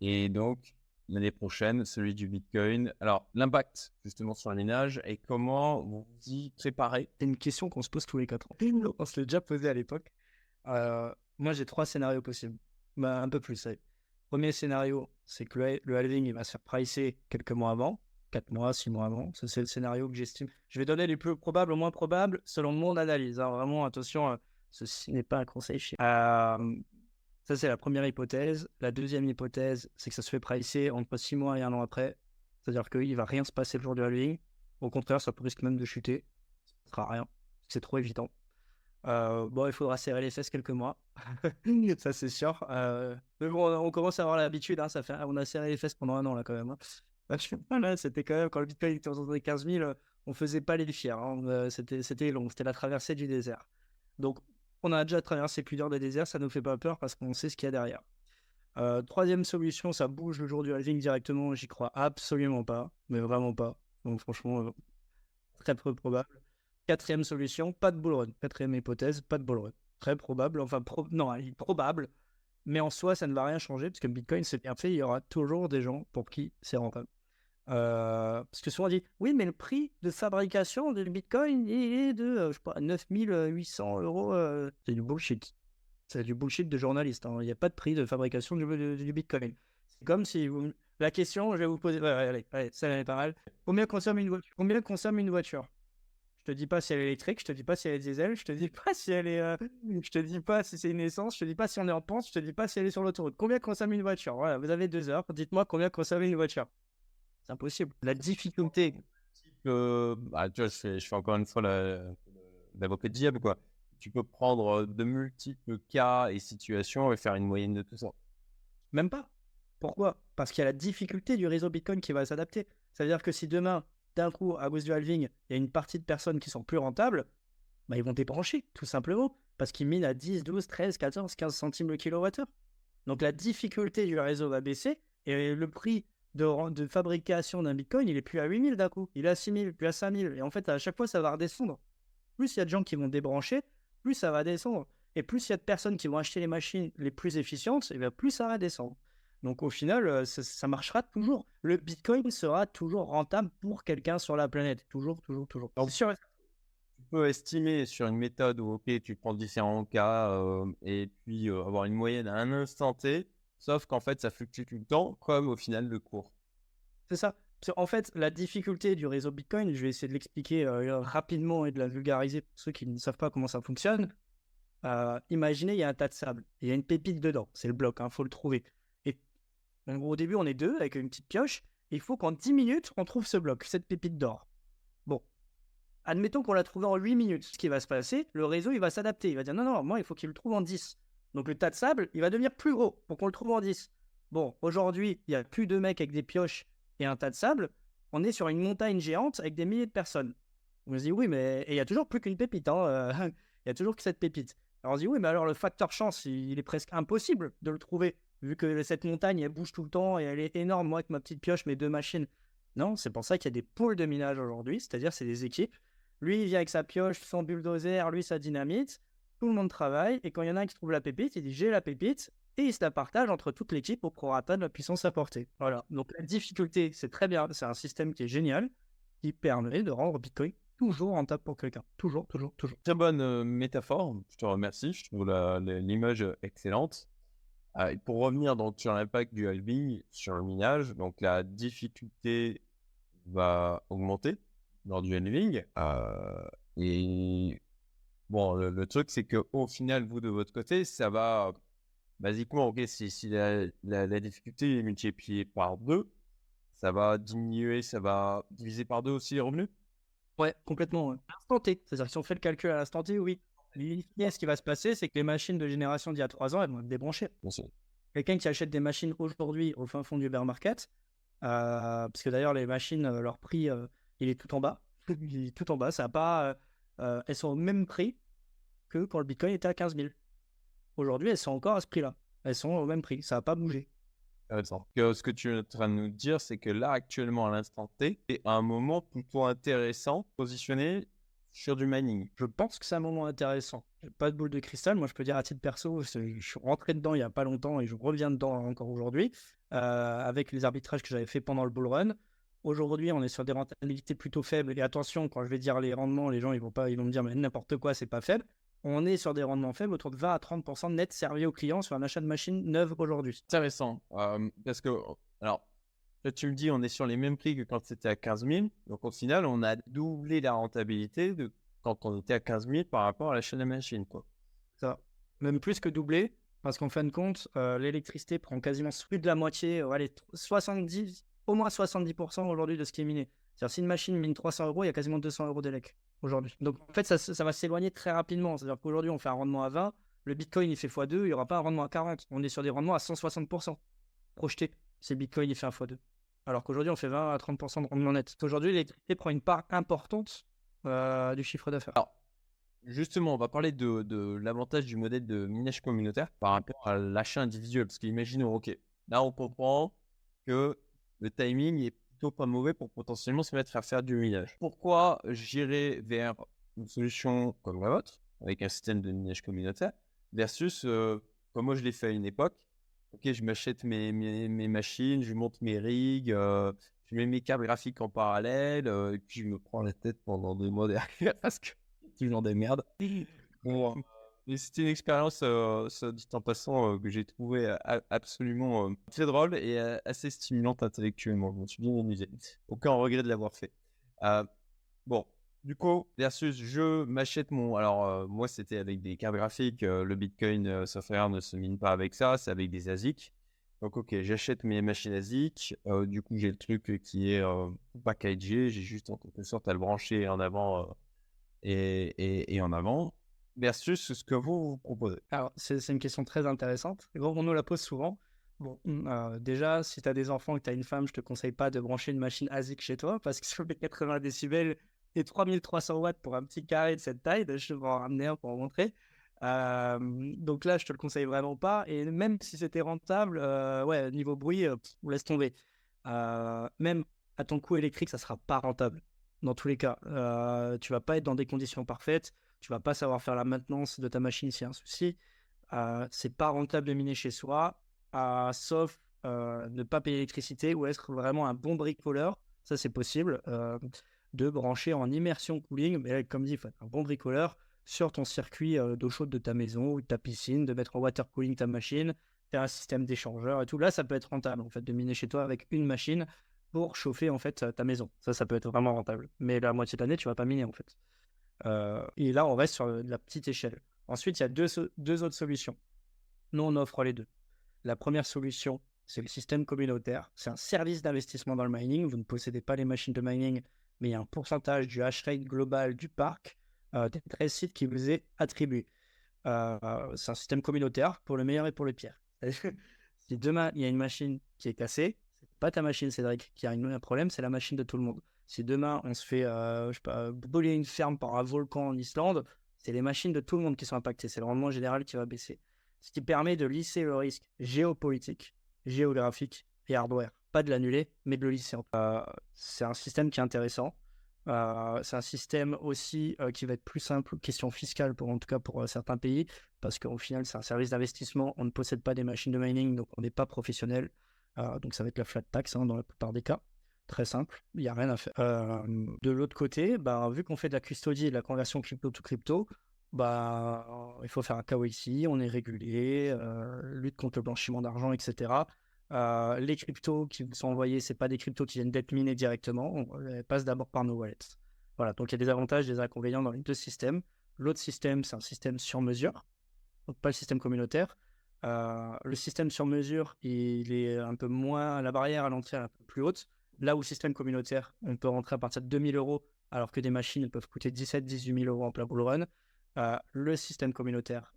Et donc, l'année prochaine, celui du Bitcoin. Alors, l'impact justement sur le minage et comment vous y préparez? C'est une question qu'on se pose tous les quatre ans. <laughs> On se l'est déjà posé à l'époque. Euh, moi, j'ai trois scénarios possibles. Bah, un peu plus. Premier scénario, c'est que le, halving il va se faire pricer quelques mois avant, 4 mois, 6 mois avant. Ça, c'est le scénario que j'estime. Je vais donner les plus probables aux moins probables selon mon analyse. Hein. Vraiment, attention, euh, ceci n'est pas un conseil. Euh, ça, c'est la première hypothèse. La deuxième hypothèse, c'est que ça se fait pricer entre 6 mois et un an après. C'est-à-dire qu'il ne va rien se passer le jour du halving. Au contraire, ça risque même de chuter. Ça ne sera rien. C'est trop évident. Euh, bon, il faudra serrer les fesses quelques mois. <laughs> ça, c'est sûr. Euh, mais bon, on commence à avoir l'habitude. Hein, ça fait... On a serré les fesses pendant un an, là, quand même. Hein. C'était quand même, quand le Bitcoin était autour des 15 000, on faisait pas les fiers. Hein. Euh, c'était long. C'était la traversée du désert. Donc, on a déjà traversé plusieurs des déserts. Ça nous fait pas peur parce qu'on sait ce qu'il y a derrière. troisième solution, ça bouge le jour du halving directement. J'y crois absolument pas. Mais vraiment pas. Donc, franchement, très peu probable. Quatrième solution, pas de bull run. Quatrième hypothèse, pas de bull run. Très probable, enfin, non, probable, mais en soi, ça ne va rien changer, parce que Bitcoin, c'est bien fait, il y aura toujours des gens pour qui c'est rentable. Euh, parce que souvent on dit, oui, mais le prix de fabrication du Bitcoin il est de, euh, je sais pas, 9800 euros. Euh, c'est du bullshit. C'est du bullshit de journaliste. Hein. Il n'y a pas de prix de fabrication du, Bitcoin. C'est comme si vous... La question, je vais vous poser. allez, allez, ça est pas mal. Combien consomme une voiture Combien consomme une voiture? Je te dis pas si elle est électrique, je te dis pas si elle est diesel, je te dis pas si elle est, euh, je te dis pas si c'est une essence, je te dis pas si on est en pente, je te dis pas si elle est sur l'autoroute. Combien consomme une voiture? Voilà, vous avez deux heures. Dites-moi combien consomme une voiture. C'est impossible. La difficulté. bah, tu vois, je fais, encore une fois l'avocat de diable, quoi. Tu peux prendre de multiples cas et situations et faire une moyenne de tout ça. Même pas. Pourquoi? Parce qu'il y a la difficulté du réseau Bitcoin qui va s'adapter. C'est-à-dire que si demain, d'un coup, à cause du halving, il y a une partie de personnes qui sont plus rentables, bah, ils vont débrancher, tout simplement, parce qu'ils minent à 10, 12, 13, 14, 15 centimes le kilowattheure. Donc la difficulté du réseau va baisser et le prix de, de fabrication d'un bitcoin, il est plus à 8000 d'un coup, il est à 6000, puis à 5000. Et en fait, à chaque fois, ça va redescendre. Plus il y a de gens qui vont débrancher, plus ça va descendre. Et plus il y a de personnes qui vont acheter les machines les plus efficientes, et bien plus ça va descendre. Donc au final, euh, ça, marchera toujours. Le Bitcoin sera toujours rentable pour quelqu'un sur la planète. Toujours, toujours, toujours. Donc, tu peux estimer sur une méthode où, ok, tu prends différents cas euh, et puis euh, avoir une moyenne à un instant T, sauf qu'en fait, ça fluctue tout le temps, comme au final le cours. C'est ça. En fait, la difficulté du réseau Bitcoin, je vais essayer de l'expliquer rapidement et de la vulgariser pour ceux qui ne savent pas comment ça fonctionne. imaginez, il y a un tas de sable, il y a une pépite dedans, c'est le bloc, il hein, faut le trouver. Donc, au début, on est deux avec une petite pioche. il faut qu'en 10 minutes, on trouve ce bloc, cette pépite d'or. Bon. Admettons qu'on l'a trouvé en 8 minutes. Ce qui va se passer, le réseau, il va s'adapter. Il va dire non, non, moi, il faut qu'il le trouve en 10. Donc, le tas de sable, il va devenir plus gros pour qu'on le trouve en 10. Bon, aujourd'hui, il n'y a plus de mecs avec des pioches et un tas de sable. On est sur une montagne géante avec des milliers de personnes. On se dit oui, mais il n'y a toujours plus qu'une pépite. Hein, euh, <laughs> il y a toujours que cette pépite. Alors on se dit oui, mais alors le facteur chance, il est presque impossible de le trouver vu que cette montagne, elle bouge tout le temps et elle est énorme, moi avec ma petite pioche, mes deux machines. Non, c'est pour ça qu'il y a des pôles de minage aujourd'hui, c'est-à-dire c'est des équipes. Lui, il vient avec sa pioche, son bulldozer, lui, sa dynamite. Tout le monde travaille, et quand il y en a un qui trouve la pépite, il dit j'ai la pépite, et il se la partage entre toute l'équipe au prorata de la puissance apportée. Voilà. Donc la difficulté, c'est très bien, c'est un système qui est génial, qui permet de rendre Bitcoin toujours rentable pour quelqu'un. Toujours, toujours, toujours. Très bonne métaphore. Je te remercie. Je trouve l'image excellente. pour revenir sur l'impact du halving sur le minage, donc la difficulté va augmenter lors du halving. et bon, le, truc, c'est qu'au final, vous de votre côté, ça va basiquement, ok, si, si la, la, difficulté est multipliée par deux, ça va diminuer, ça va diviser par deux aussi les revenus Ouais, complètement. Ouais. L'instant T. C'est-à-dire que si on fait le calcul à l'instant T, oui. ce qui va se passer, c'est que les machines de génération d'il y a trois ans, elles vont être débranchées. Quelqu'un qui achète des machines aujourd'hui au fin fond du bear market, euh, parce que d'ailleurs, les machines, euh, leur prix, euh, il est tout en bas. <laughs> il est tout en bas. Ça a pas, elles sont au même prix que quand le bitcoin était à 15 000. Aujourd'hui, elles sont encore à ce prix-là. Elles sont au même prix. Ça n'a pas bougé. ce que tu es en train de nous dire, c'est que là, actuellement, à l'instant T, c'est un moment plutôt intéressant positionné sur du mining. Je pense que c'est un moment intéressant. Pas de boule de cristal. Moi, je peux dire à titre perso, je suis rentré dedans il y a pas longtemps et je reviens dedans encore aujourd'hui euh, avec les arbitrages que j'avais fait pendant le bull run. Aujourd'hui, on est sur des rentabilités plutôt faibles. Et attention, quand je vais dire les rendements, les gens ils vont pas, ils vont me dire mais n'importe quoi, c'est pas faible on est sur des rendements faibles, autour de 20 à 30% net servis aux clients sur un achat de machine neuve aujourd'hui. Intéressant. parce que, alors, là, tu me dis, on est sur les mêmes prix que quand c'était à 15 000. Donc, au final, on a doublé la rentabilité de quand on était à 15 000 par rapport à l'achat de la machine. Quoi. Ça, même plus que doublé, parce qu'en fin de compte, euh, l'électricité prend quasiment plus de la moitié, euh, allez, 70, au moins 70% aujourd'hui de ce qui est miné. C'est-à-dire, si une machine mine 300 euros, il y a quasiment 200 euros d'élec aujourd'hui. Donc, en fait, ça, va s'éloigner très rapidement. C'est-à-dire qu'aujourd'hui, on fait un rendement à 20, le Bitcoin, il fait x2, il n'y aura pas un rendement à 40. On est sur des rendements à 160% projetés si le Bitcoin, il fait un x2. Alors qu'aujourd'hui, on fait 20 à 30% de rendement net. Aujourd'hui, l'électricité prend une part importante euh, du chiffre d'affaires. Alors, justement, on va parler de, de l'avantage du modèle de minage communautaire par rapport à l'achat individuel. Parce qu'imaginons, OK, là, on comprend que le timing est plutôt pas mauvais pour potentiellement se mettre à faire du minage. Pourquoi j'irai vers une solution comme la vôtre, avec un système de minage communautaire, versus euh, comme moi je l'ai fait à une époque. Ok, je m'achète mes, mes, machines, je monte mes rigs, euh, je mets mes cartes graphiques en parallèle, euh, et puis je me prends la tête pendant deux mois derrière <laughs> parce que toujours des merdes. Bon, c'était une expérience, euh, dit en passant, euh, que j'ai trouvé euh, absolument très drôle et assez stimulante intellectuellement. Je me suis bien amusé. Aucun regret de l'avoir fait. bon, du coup, versus je m'achète mon. Alors, moi, c'était avec des cartes graphiques. le Bitcoin software ne se mine pas avec ça, c'est avec des ASIC. Donc, ok, j'achète mes machines ASIC. du coup, j'ai le truc qui est packagé. J'ai juste en quelque sorte à le brancher en avant et en avant versus ce que vous, vous proposez Alors, c'est une question très intéressante. On nous la pose souvent. Bon, mmh, euh, déjà, si tu as des enfants et que tu as une femme, je te conseille pas de brancher une machine ASIC chez toi parce que sur les 80 décibels et 3300 watts pour un petit carré de cette taille, je vais en ramener un pour en montrer. Euh, donc là, je te le conseille vraiment pas. Et même si c'était rentable, euh, ouais, niveau bruit, on laisse tomber. même à ton coût électrique, ça sera pas rentable. Dans tous les cas, tu vas pas être dans des conditions parfaites tu vas pas savoir faire la maintenance de ta machine s'il y a un souci. Euh, c'est pas rentable de miner chez soi, euh, sauf euh, ne pas payer l'électricité ou être vraiment un bon bricoleur. Ça, c'est possible euh, de brancher en immersion cooling, mais comme dit, un bon bricoleur sur ton circuit d'eau chaude de ta maison ou de ta piscine, de mettre en water cooling ta machine, faire un système d'échangeur et tout. Là, ça peut être rentable en fait de miner chez toi avec une machine pour chauffer en fait ta maison. Ça, ça peut être vraiment rentable. Mais la moitié de l'année, tu vas pas miner en fait. Euh, et là, on reste sur la petite échelle. Ensuite, il y a deux, autres solutions. Nous, on offre les deux. La première solution, c'est le système communautaire. C'est un service d'investissement dans le mining. Vous ne possédez pas les machines de mining, mais il y a un pourcentage du hash rate global du parc euh, des 13 sites qui vous est attribué. Euh, c'est un système communautaire pour le meilleur et pour le pire. <laughs> si demain il y a une machine qui est cassée, c'est pas ta machine, Cédric, qui a un problème, c'est la machine de tout le monde. Si demain on se fait, euh, brûler une ferme par un volcan en Islande, c'est les machines de tout le monde qui sont impactées. C'est le rendement général qui va baisser. Ce qui permet de lisser le risque géopolitique, géographique et hardware. Pas de l'annuler, mais de le lisser. Euh, c'est un système qui est intéressant. Euh, c'est un système aussi qui va être plus simple, question fiscale pour en tout cas pour certains pays, parce qu'au final c'est un service d'investissement. On ne possède pas des machines de mining, donc on n'est pas professionnel. donc ça va être la flat tax hein, dans la plupart des cas. Très simple, il n'y a rien à faire. de l'autre côté, bah, vu qu'on fait de la custodie et de la conversion crypto to crypto, bah, il faut faire un KYC, on est régulé, lutte contre le blanchiment d'argent, etc. les cryptos qui sont envoyés, ce pas des cryptos qui viennent d'être minés directement, on passe d'abord par nos wallets. Voilà, donc il y a des avantages, des inconvénients dans les deux systèmes. L'autre système, c'est un système sur mesure, pas le système communautaire. le système sur mesure, il est un peu moins, la barrière à l'entrée est un peu plus haute. Là où le système communautaire, on peut rentrer à partir de 2000 euros, alors que des machines peuvent coûter 17-18 000 euros en plein bull run. Euh, le système communautaire,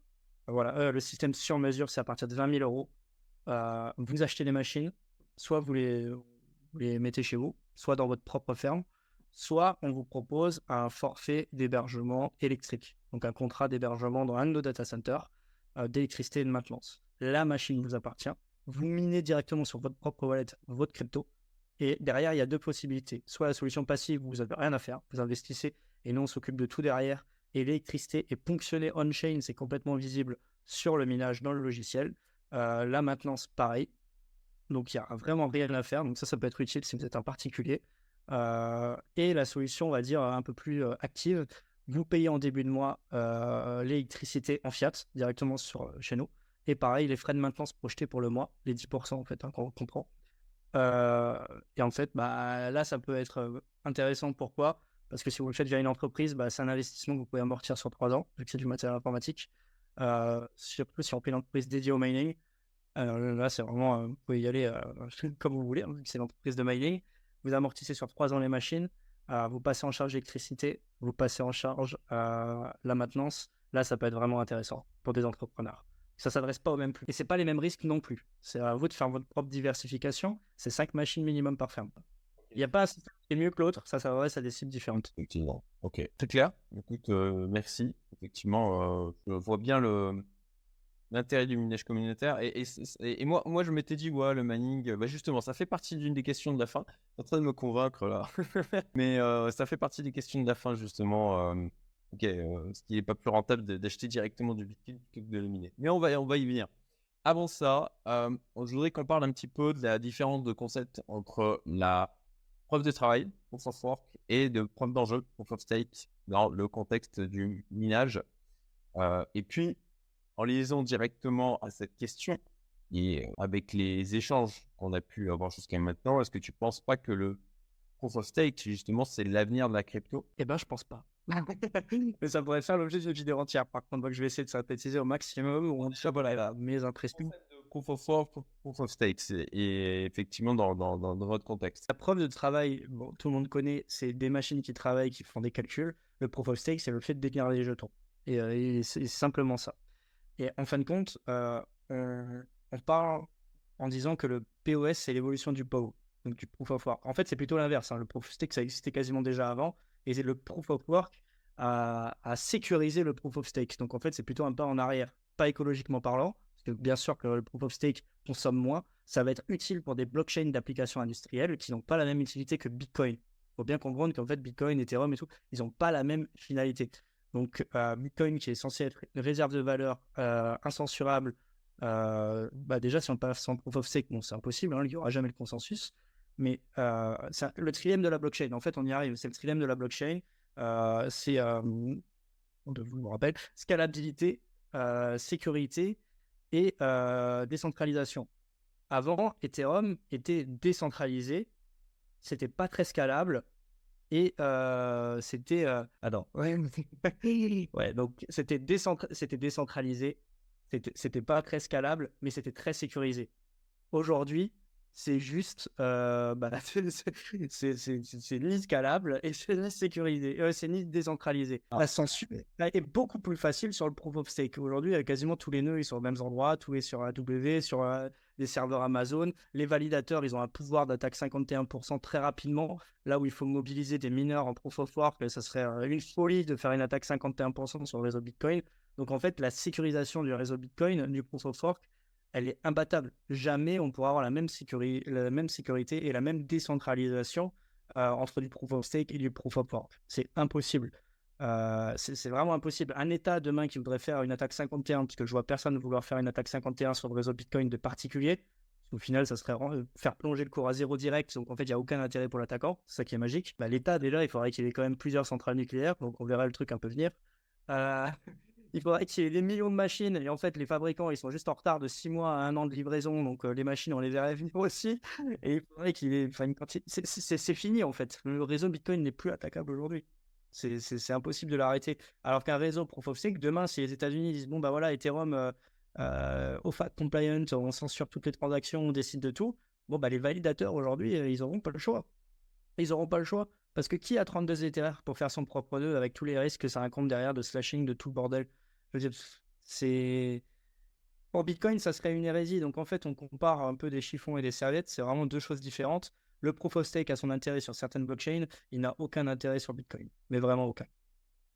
voilà, euh, le système sur mesure, c'est à partir de 20 000 euros. Euh, vous achetez des machines, soit vous les, les mettez chez vous, soit dans votre propre ferme, soit on vous propose un forfait d'hébergement électrique, donc un contrat d'hébergement dans un de nos data centers d'électricité et de maintenance. La machine vous appartient, vous minez directement sur votre propre wallet votre crypto, et derrière, il y a deux possibilités. Soit la solution passive, vous n'avez rien à faire, vous investissez et nous, on s'occupe de tout derrière. Et l'électricité est ponctionnée on-chain, c'est complètement visible sur le minage dans le logiciel. Euh, la maintenance, pareil. Donc, il n'y a vraiment rien à faire. Donc, ça, ça peut être utile si vous êtes un particulier. Euh, et la solution, on va dire, un peu plus euh, active, vous payez en début de mois l'électricité en fiat directement sur, chez nous. Et pareil, les frais de maintenance projetés pour le mois, les 10% en fait, hein, qu'on comprend. Euh, et en fait, bah, là, ça peut être intéressant. Pourquoi? Parce que si vous le faites via une entreprise, bah, c'est un investissement que vous pouvez amortir sur trois ans, vu que c'est du matériel informatique. Euh, surtout si on fait une entreprise dédiée au mining. là, c'est vraiment, vous pouvez y aller <laughs> comme vous voulez, hein, c'est l'entreprise de mining. Vous amortissez sur trois ans les machines, vous passez en charge l'électricité, vous passez en charge la maintenance. Là, ça peut être vraiment intéressant pour des entrepreneurs ça s'adresse pas au même prix. Et c'est pas les mêmes risques non plus. C'est à vous de faire votre propre diversification. C'est 5 machines minimum par ferme. Il n'y a pas un système qui est mieux que l'autre, ça s'adresse à des cibles différentes. Effectivement. Ok. C'est clair. Écoute, euh, merci. Effectivement, euh, je vois bien l'intérêt du minage communautaire. Et, moi, moi, je m'étais dit, ouais, le mining, bah justement, ça fait partie d'une des questions de la fin. Tu en train de me convaincre là. <laughs> Mais euh, ça fait partie des questions de la fin, justement. Ok, euh, ce qui n'est pas plus rentable d'acheter directement du Bitcoin que de le miner. Mais on va, on va y venir. Avant ça, euh, je voudrais qu'on parle un petit peu de la différence de concept entre la preuve de travail, proof of work, et de preuve d'enjeu, proof of stake, dans le contexte du minage. Euh, et puis, en liaison directement à cette question, et avec les échanges qu'on a pu avoir jusqu'à maintenant, est-ce que tu ne penses pas que le proof of stake, justement, c'est l'avenir de la crypto? Eh ben, je pense pas. <laughs> Mais ça pourrait faire l'objet d'une vidéo entière. Par contre, donc je vais essayer de synthétiser au maximum. On dit voilà, mes impressions. Proof of work, proof of stake, et effectivement dans, dans, dans, votre contexte. La preuve de travail, bon, tout le monde connaît, c'est des machines qui travaillent, qui font des calculs. Le proof of stake, c'est le fait de détenir les jetons. Et, euh, c'est simplement ça. Et en fin de compte, euh, on, parle en disant que le POS, c'est l'évolution du POW, donc du proof of work. En fait, c'est plutôt l'inverse. Hein. Le proof of stake, ça existait quasiment déjà avant et le proof of work à, sécuriser le proof of stake. Donc en fait, c'est plutôt un pas en arrière, pas écologiquement parlant, parce que bien sûr que le proof of stake consomme moins, ça va être utile pour des blockchains d'applications industrielles qui n'ont pas la même utilité que Bitcoin. Il faut bien comprendre qu'en fait, Bitcoin, Ethereum et tout, ils n'ont pas la même finalité. Donc euh, Bitcoin qui est censé être une réserve de valeur euh, incensurable, euh, bah déjà si on passe sans proof of stake, bon c'est impossible, hein, il n'y aura jamais le consensus. Mais c'est le trilemme de la blockchain. En fait, on y arrive. C'est le trilemme de la blockchain. c'est, on vous me rappelle, scalabilité, sécurité et décentralisation. Avant, Ethereum était décentralisé, c'était pas très scalable et c'était. Attends. <laughs> Ouais, ouais donc c'était décentralisé, c'était pas très scalable, mais c'était très sécurisé. Aujourd'hui, c'est juste, euh, bah, <laughs> c'est ni scalable et c'est sécurisé, euh, c'est ni décentralisé. Ah. La censure est beaucoup plus facile sur le proof of stake. Aujourd'hui, quasiment tous les nœuds ils sont aux mêmes endroits, tout est sur AW, sur euh, des serveurs Amazon. Les validateurs, ils ont un pouvoir d'attaque 51% très rapidement. Là où il faut mobiliser des mineurs en proof of work, ça serait une folie de faire une attaque 51% sur le réseau Bitcoin. Donc en fait, la sécurisation du réseau Bitcoin, du proof of work, elle est imbattable. Jamais on pourra avoir la même, sécurité, et la même décentralisation euh, entre du proof of stake et du proof of work. C'est impossible. Euh, c'est vraiment impossible. Un État demain qui voudrait faire une attaque 51, parce que je vois personne vouloir faire une attaque 51 sur le réseau Bitcoin de particulier, Au final, ça serait faire plonger le cours à zéro direct. Donc, en fait, il n'y a aucun intérêt pour l'attaquant. C'est ça qui est magique. Bah, L'État, déjà, il faudrait qu'il ait quand même plusieurs centrales nucléaires. Donc, on verra le truc un peu venir. Euh, il faudrait qu'il y ait des millions de machines. Et en fait, les fabricants, ils sont juste en retard de 6 mois à un an de livraison. Donc, euh, les machines, on les verrait venir <laughs> aussi. Et il faudrait qu'il ait. Enfin, c'est fini, en fait. Le réseau Bitcoin n'est plus attaquable aujourd'hui. C'est impossible de l'arrêter. Alors qu'un réseau proof of stake, demain, si les États-Unis disent bon, bah voilà, Ethereum, euh, euh OFAC compliant, on censure toutes les transactions, on décide de tout. Bon, bah les validateurs aujourd'hui, euh, ils n'auront pas le choix. Ils n'auront pas le choix. Parce que qui a 32 Ether pour faire son propre nœud avec tous les risques que ça raconte derrière de slashing, de tout le bordel? C'est. Pour Bitcoin, ça serait une hérésie. Donc en fait, on compare un peu des chiffons et des serviettes. C'est vraiment deux choses différentes. Le proof of stake a son intérêt sur certaines blockchains, il n'a aucun intérêt sur Bitcoin, mais vraiment aucun.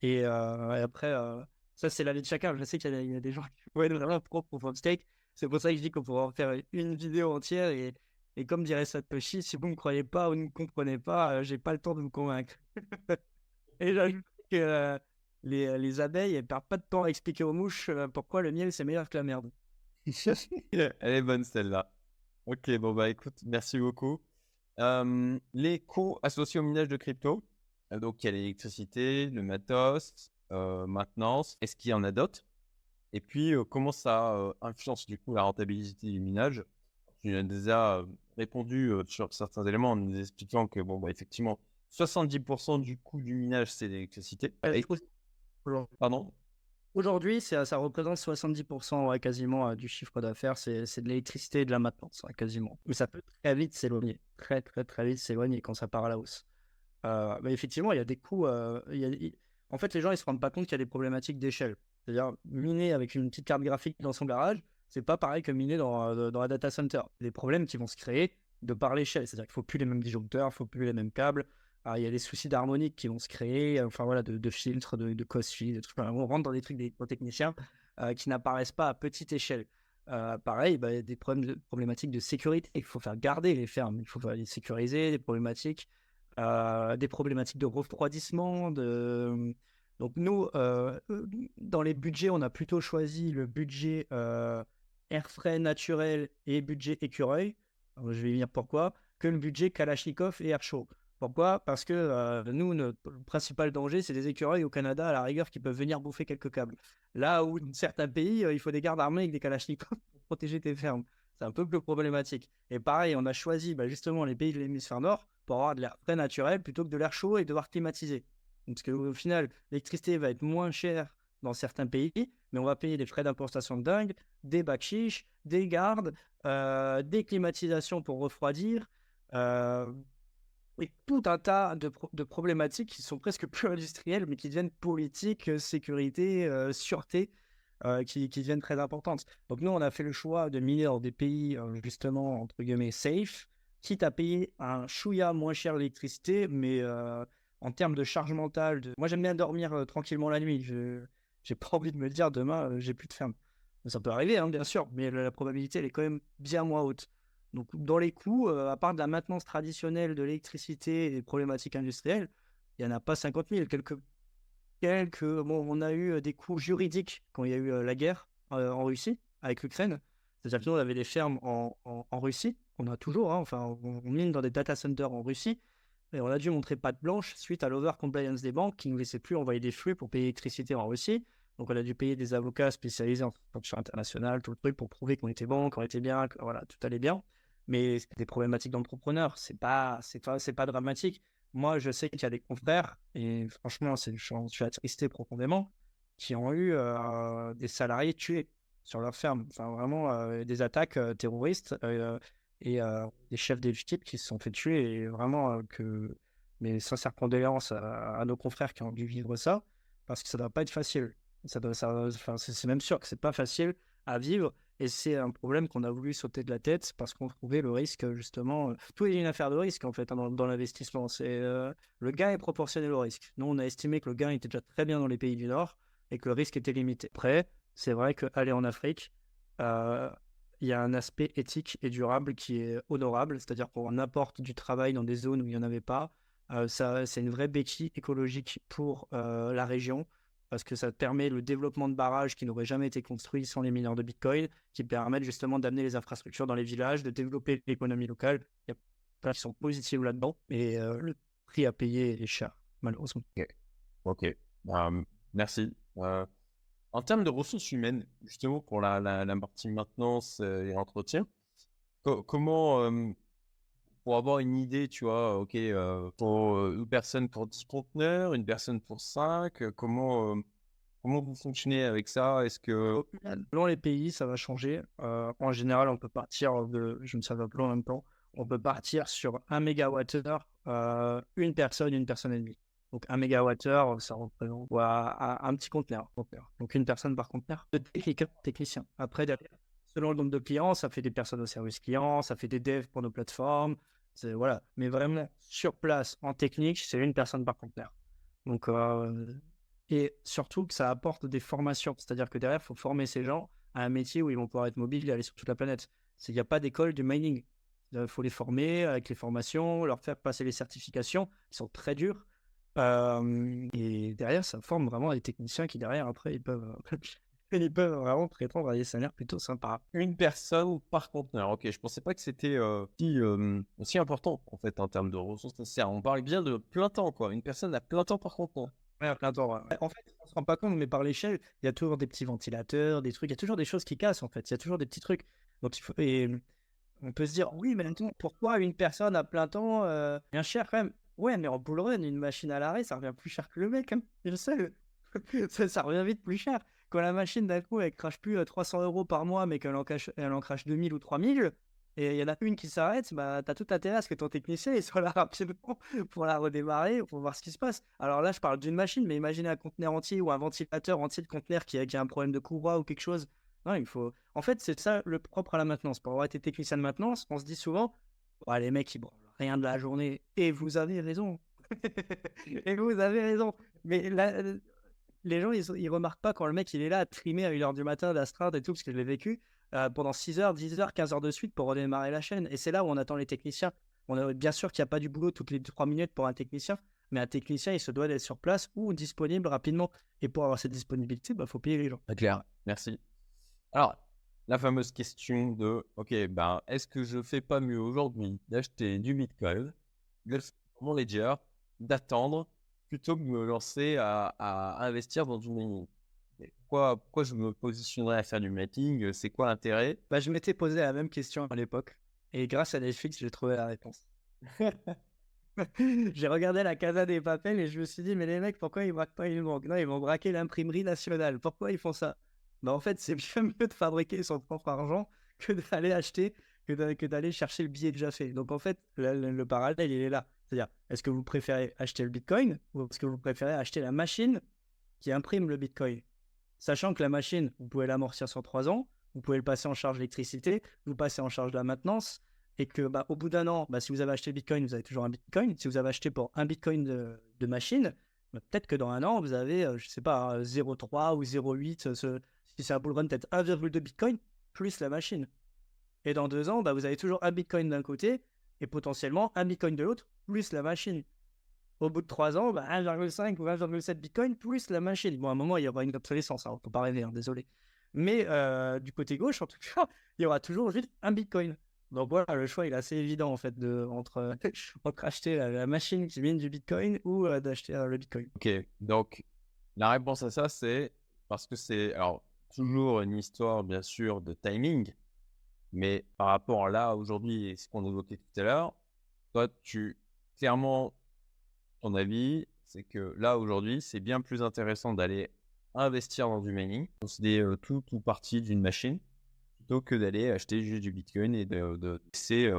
Et, euh, après, euh, ça c'est la de chacun. Je sais qu'il y, a des gens qui vont être vraiment pro proof of stake. C'est pour ça que je dis qu'on pourrait en faire une vidéo entière. Et, et comme dirait Satoshi, si vous ne me croyez pas ou ne me comprenez pas, euh, j'ai pas le temps de vous convaincre. <laughs> et j'ajoute que les, les, abeilles, elles perdent pas de temps à expliquer aux mouches pourquoi le miel c'est meilleur que la merde. <laughs> Elle est bonne celle-là. Ok, bon bah écoute, merci beaucoup les coûts associés au minage de crypto, euh, donc il y a l'électricité, le matos, euh, maintenance, est-ce qu'il y en a d'autres? Et puis comment ça influence du coup la rentabilité du minage? Tu as déjà répondu sur certains éléments en nous expliquant que bon bah effectivement 70% du coût du minage c'est l'électricité. Pardon? Aujourd'hui, ça, représente 70% quasiment du chiffre d'affaires. C'est de l'électricité et de la maintenance, quasiment. Mais ça peut très vite s'éloigner. Très, très, très vite s'éloigner quand ça part à la hausse. Euh, mais effectivement, il y a des coûts. Euh, en fait, les gens, ils se rendent pas compte qu'il y a des problématiques d'échelle. C'est-à-dire, miner avec une petite carte graphique dans son garage, c'est pas pareil que miner dans, euh, dans un data center. Des problèmes qui vont se créer de par l'échelle. C'est-à-dire qu'il faut plus les mêmes disjoncteurs, il faut plus les mêmes câbles. Il y a des soucis d'harmonique qui vont se créer, enfin voilà, de, de filtres, de, de cost des trucs. On rentre dans des trucs des techniciens euh, qui n'apparaissent pas à petite échelle. Euh, pareil, bah, des problèmes problématiques de sécurité. Il faut faire garder les fermes, il faut les sécuriser, des problématiques, euh, des problématiques de refroidissement. De... Donc nous, dans les budgets, on a plutôt choisi le budget air frais naturel et budget écureuil. je vais venir pourquoi, que le budget Kalachnikov et air chaud. Pourquoi? Parce que euh, nous, notre principal danger, c'est des écureuils au Canada, à la rigueur, qui peuvent venir bouffer quelques câbles. Là où, dans certains pays, euh, il faut des gardes armés avec des kalachnikovs <laughs> pour protéger tes fermes. C'est un peu plus problématique. Et pareil, on a choisi bah, justement les pays de l'hémisphère nord pour avoir de l'air très naturel plutôt que de l'air chaud et devoir climatiser. Parce qu'au final, l'électricité va être moins chère dans certains pays, mais on va payer des frais d'importation de dingue, des bacs des gardes, euh, des climatisations pour refroidir et tout un tas de, problématiques qui sont presque <laughs> plus industrielles, mais qui deviennent politiques, euh, sécurité, euh, sûreté, euh, qui, deviennent très importantes. Donc nous, on a fait le choix de miner dans des pays, justement, entre guillemets, safe, quitte à payer un chouïa moins cher l'électricité, mais en termes de charge mentale, de... moi j'aime bien dormir tranquillement la nuit. Je n'ai pas envie de me dire demain, j'ai plus de ferme. Ça peut arriver, hein, bien sûr, mais la probabilité, elle est quand même bien moins haute. Donc, dans les coûts, euh, à part de la maintenance traditionnelle de l'électricité et des problématiques industrielles, il n'y en a pas 50 000. Quelques, quelques, bon, on a eu euh, des coûts juridiques quand il y a eu euh, la guerre en Russie avec l'Ukraine. C'est-à-dire qu'on avait des fermes en, en, Russie, on a toujours, hein, enfin, on, mine dans des data centers en Russie, et on a dû montrer patte blanche suite à l'over-compliance des banques qui ne laissaient plus envoyer des flux pour payer l'électricité en Russie. Donc, on a dû payer des avocats spécialisés en sanctions internationales, tout le truc pour prouver qu'on était bon, qu'on était bien, que voilà, tout allait bien mais c'est des problématiques d'entrepreneurs. C'est pas, c'est pas, c'est pas dramatique. Moi, je sais qu'il y a des confrères, et franchement, c'est, je suis attristé profondément, qui ont eu euh, des salariés tués sur leur ferme. Enfin, vraiment, euh, des attaques euh, terroristes et des chefs d'équipe qui se sont fait tuer. Et vraiment, que mes sincères condoléances à, nos confrères qui ont dû vivre ça, parce que ça doit pas être facile. C'est même sûr que c'est pas facile à vivre et c'est un problème qu'on a voulu sauter de la tête parce qu'on trouvait le risque, justement. Euh, tout est une affaire de risque, en fait, hein, dans, l'investissement. C'est euh, Le gain est proportionnel au risque. Nous, on a estimé que le gain était déjà très bien dans les pays du Nord et que le risque était limité. Après, c'est vrai qu'aller en Afrique, euh, il y a un aspect éthique et durable qui est honorable, c'est-à-dire qu'on apporte du travail dans des zones où il n'y en avait pas. c'est une vraie béquille écologique pour la région. Parce que ça permet le développement de barrages qui n'auraient jamais été construits sans les mineurs de Bitcoin, qui permettent justement d'amener les infrastructures dans les villages, de développer l'économie locale. Il y a plein qui sont positifs là-dedans, mais euh, le prix à payer est cher, malheureusement. Ok, bah, merci. Euh, en termes de ressources humaines, justement pour la partie maintenance euh, et entretien, comment, pour avoir une idée, tu vois, ok, pour une personne pour 10 conteneurs, une personne pour 5, comment, comment vous fonctionnez avec ça? Est-ce que. Selon les pays, ça va changer. en général, on peut partir de, je ne savais pas en même temps, on peut partir sur 1 mégawattheure, une personne, une personne et demie. Donc 1 mégawattheure, ça représente un petit conteneur, Donc une personne par conteneur. Technicien. Après, selon le nombre de clients, ça fait des personnes au service client, ça fait des devs pour nos plateformes, voilà. Mais vraiment, sur place, en technique, c'est une personne par conteneur. Donc, euh, et surtout que ça apporte des formations. C'est-à-dire que derrière, il faut former ces gens à un métier où ils vont pouvoir être mobiles et aller sur toute la planète. Il n'y a pas d'école du mining. Il faut les former avec les formations, leur faire passer les certifications qui sont très dures. Euh, et derrière, ça forme vraiment des techniciens qui, derrière, après, ils peuvent ils peuvent vraiment prétendre à des salaires plutôt sympas. Une personne par conteneur. Ok, je pensais pas que c'était euh, aussi, important en fait en termes de ressources nécessaires. On parle bien de plein temps, quoi. Une personne à plein temps par conteneur. Ouais, à plein temps. En fait, on se rend pas compte, mais par l'échelle, il y a toujours des petits ventilateurs, des trucs. Il y a toujours des choses qui cassent en fait. Il y a toujours des petits trucs. Donc il faut. Et on peut se dire, oui, mais maintenant, pourquoi une personne à plein temps, euh, bien cher quand même? Ouais, mais en bull run, une machine à l'arrêt, ça revient plus cher que le mec. Hein. Je sais. <laughs> ça, ça revient vite plus cher quand la machine d'un coup elle crache plus 300 euh, euros par mois mais qu'elle en, elle en crache 2000 ou 3000 et il y en a une qui s'arrête, bah, tu as tout intérêt à ce que ton technicien soit là <laughs> rapidement pour la redémarrer, pour voir ce qui se passe. Alors là, je parle d'une machine, mais imaginez un conteneur entier ou un ventilateur entier de conteneur qui a, qui a un problème de courroie ou quelque chose. Non, il faut... En fait, c'est ça le propre à la maintenance. Pour avoir été technicien de maintenance, on se dit souvent les mecs, ils branlent rien de la journée. Et vous avez raison. <laughs> et vous avez raison. Mais là, les gens, ils, ils, remarquent pas quand le mec, il est là à trimer à 1h du matin d'astreinte et tout, parce que je l'ai vécu, euh, pendant 6 h 10 h 15 heures de suite pour redémarrer la chaîne. Et c'est là où on attend les techniciens. On a, bien sûr qu'il n'y a pas du boulot toutes les 3 minutes pour un technicien, mais un technicien, il se doit d'être sur place ou disponible rapidement. Et pour avoir cette disponibilité, il bah, faut payer les gens. Très clair, merci. Alors, la fameuse question de, OK, ben, est-ce que je fais pas mieux aujourd'hui d'acheter du Bitcoin, de mon ledger, d'attendre plutôt que de me lancer à, investir dans du mining. Pourquoi, pourquoi je me positionnerais à faire du mining C'est quoi l'intérêt? Bah, Je m'étais posé la même question à l'époque. Et grâce à Netflix, j'ai trouvé la réponse. <laughs> j'ai regardé la Casa des Papels et je me suis dit, mais les mecs, pourquoi ils braquent pas une banque? Non, ils vont braquer l'imprimerie nationale. Pourquoi ils font ça? Bah, En fait, c'est <laughs> bien mieux de fabriquer son propre argent que d'aller acheter, que d'aller chercher le billet déjà fait. Donc en fait, le parallèle, il est là. C'est-à-dire, est-ce que vous préférez acheter le Bitcoin ou est-ce que vous préférez acheter la machine qui imprime le Bitcoin? Sachant que la machine, vous pouvez l'amortir sur 3 ans, vous pouvez le passer en charge d'électricité, vous passez en charge de la maintenance, et que bah, au bout d'un an, bah, si vous avez acheté le Bitcoin, vous avez toujours un Bitcoin. Si vous avez acheté pour un Bitcoin de, machine, bah, peut-être que dans un an, vous avez, euh, je ne sais pas, 0,3 ou 0,8, si c'est un bull run, peut-être 1,2 Bitcoin plus la machine. Et dans deux ans, vous avez toujours un Bitcoin d'un côté et potentiellement un Bitcoin de l'autre, plus la machine. Au bout de 3 ans, 1,5 bah, ou 1,7 Bitcoin plus la machine. Bon, à un moment, il y aura une obsolescence, hein, on ne peut pas rêver, hein, désolé. Mais euh, du côté gauche, en tout cas, <laughs> il y aura toujours juste un Bitcoin. Donc voilà, le choix il est assez évident en fait de, entre, <laughs> entre acheter la, machine qui mine du Bitcoin ou euh, d'acheter euh, le Bitcoin. Ok, donc la réponse à ça c'est parce que c'est alors toujours une histoire bien sûr de timing, mais par rapport à là aujourd'hui et ce qu'on évoquait tout à l'heure, toi tu clairement, ton avis, c'est que là, aujourd'hui, c'est bien plus intéressant d'aller investir dans du mining, posséder euh, tout ou partie d'une machine, plutôt que d'aller acheter juste du Bitcoin et de, de laisser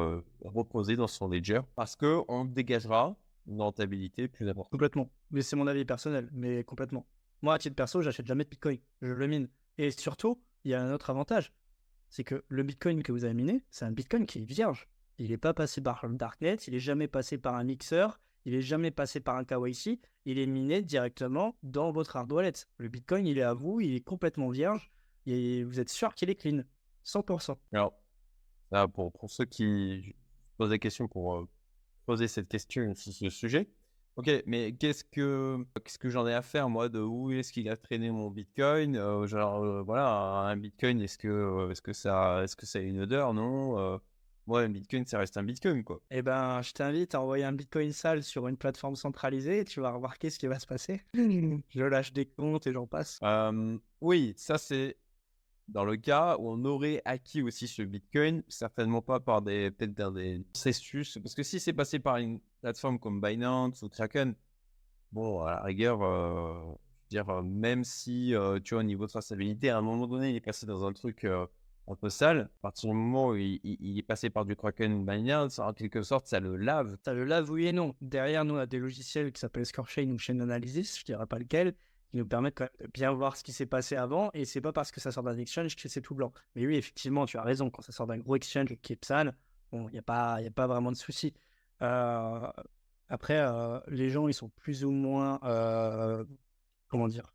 reposer dans son ledger, parce qu'on dégagera une rentabilité plus importante. Complètement. Mais c'est mon avis personnel, mais complètement. Moi, à titre perso, j'achète jamais de Bitcoin. Je le mine. Et surtout, il y a un autre avantage. C'est que le Bitcoin que vous avez miné, c'est un Bitcoin qui est vierge. Il n'est pas passé par le Darknet, il n'est jamais passé par un mixeur, il n'est jamais passé par un KYC, il est miné directement dans votre hard. Le Bitcoin, il est à vous, il est complètement vierge, et vous êtes sûr qu'il est clean, 100%. Alors, pour, pour ceux qui posent des questions pour euh, poser cette question sur ce sujet, Ok, mais qu'est-ce que qu'est-ce que j'en ai à faire moi de où est-ce qu'il a traîné mon Bitcoin? Euh, Genre euh, voilà, un Bitcoin, est-ce que euh, est-ce que ça est-ce que ça a une odeur? Non. moi, un Bitcoin, ça reste un Bitcoin quoi. Eh ben, je t'invite à envoyer un Bitcoin sale sur une plateforme centralisée et tu vas remarquer ce qui va se passer. <laughs> je lâche des comptes et j'en passe. oui, ça c'est dans le cas où on aurait acquis aussi ce Bitcoin, certainement pas par des peut-être des processus, parce que si c'est passé par une plateforme comme Binance ou Kraken, bon, à la rigueur, euh, dire, euh, même si euh, tu vois au niveau de traçabilité, à un moment donné, il est passé dans un truc un peu sale, à partir du moment où il, est passé par du Kraken ou Binance, en quelque sorte, ça le lave. Ça le lave, oui et non. Derrière, nous, on a des logiciels qui s'appellent ScoreChain ou Chain Analysis, je dirais pas lequel, qui nous permettent quand même de bien voir ce qui s'est passé avant. Et c'est pas parce que ça sort d'un exchange que c'est tout blanc. Mais oui, effectivement, tu as raison. Quand ça sort d'un gros exchange qui est sale, bon, il n'y a, pas, y a pas vraiment de souci. Euh, après, euh, les gens, ils sont plus ou moins, euh, comment dire,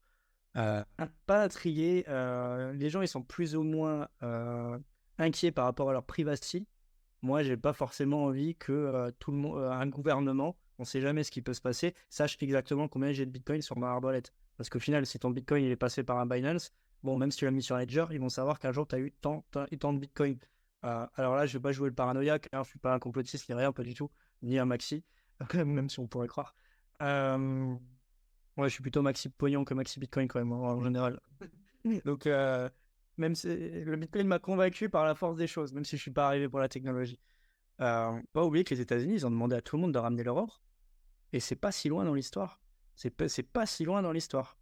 pas intrigués. les gens, ils sont plus ou moins inquiets par rapport à leur privacy. Moi, j'ai pas forcément envie que tout le monde, un gouvernement, on sait jamais ce qui peut se passer, sache exactement combien j'ai de Bitcoin sur ma arbolette. Parce qu'au final, si ton Bitcoin il est passé par un Binance, bon, même si tu l'as mis sur Ledger, ils vont savoir qu'un jour tu as eu tant, tant, tant de Bitcoin. Euh, alors là, je vais pas jouer le paranoïaque, hein, je suis pas un complotiste ni rien, pas du tout, ni un maxi, <laughs> même si on pourrait croire. Euh, ouais, je suis plutôt maxi pognon que maxi Bitcoin quand même, en général. <laughs> Donc, euh, même si le Bitcoin m'a convaincu par la force des choses, même si je suis pas arrivé pour la technologie. pas oublier que les États-Unis, ils ont demandé à tout le monde de ramener leur or, et c'est pas si loin dans l'histoire. C'est pas, si loin dans l'histoire.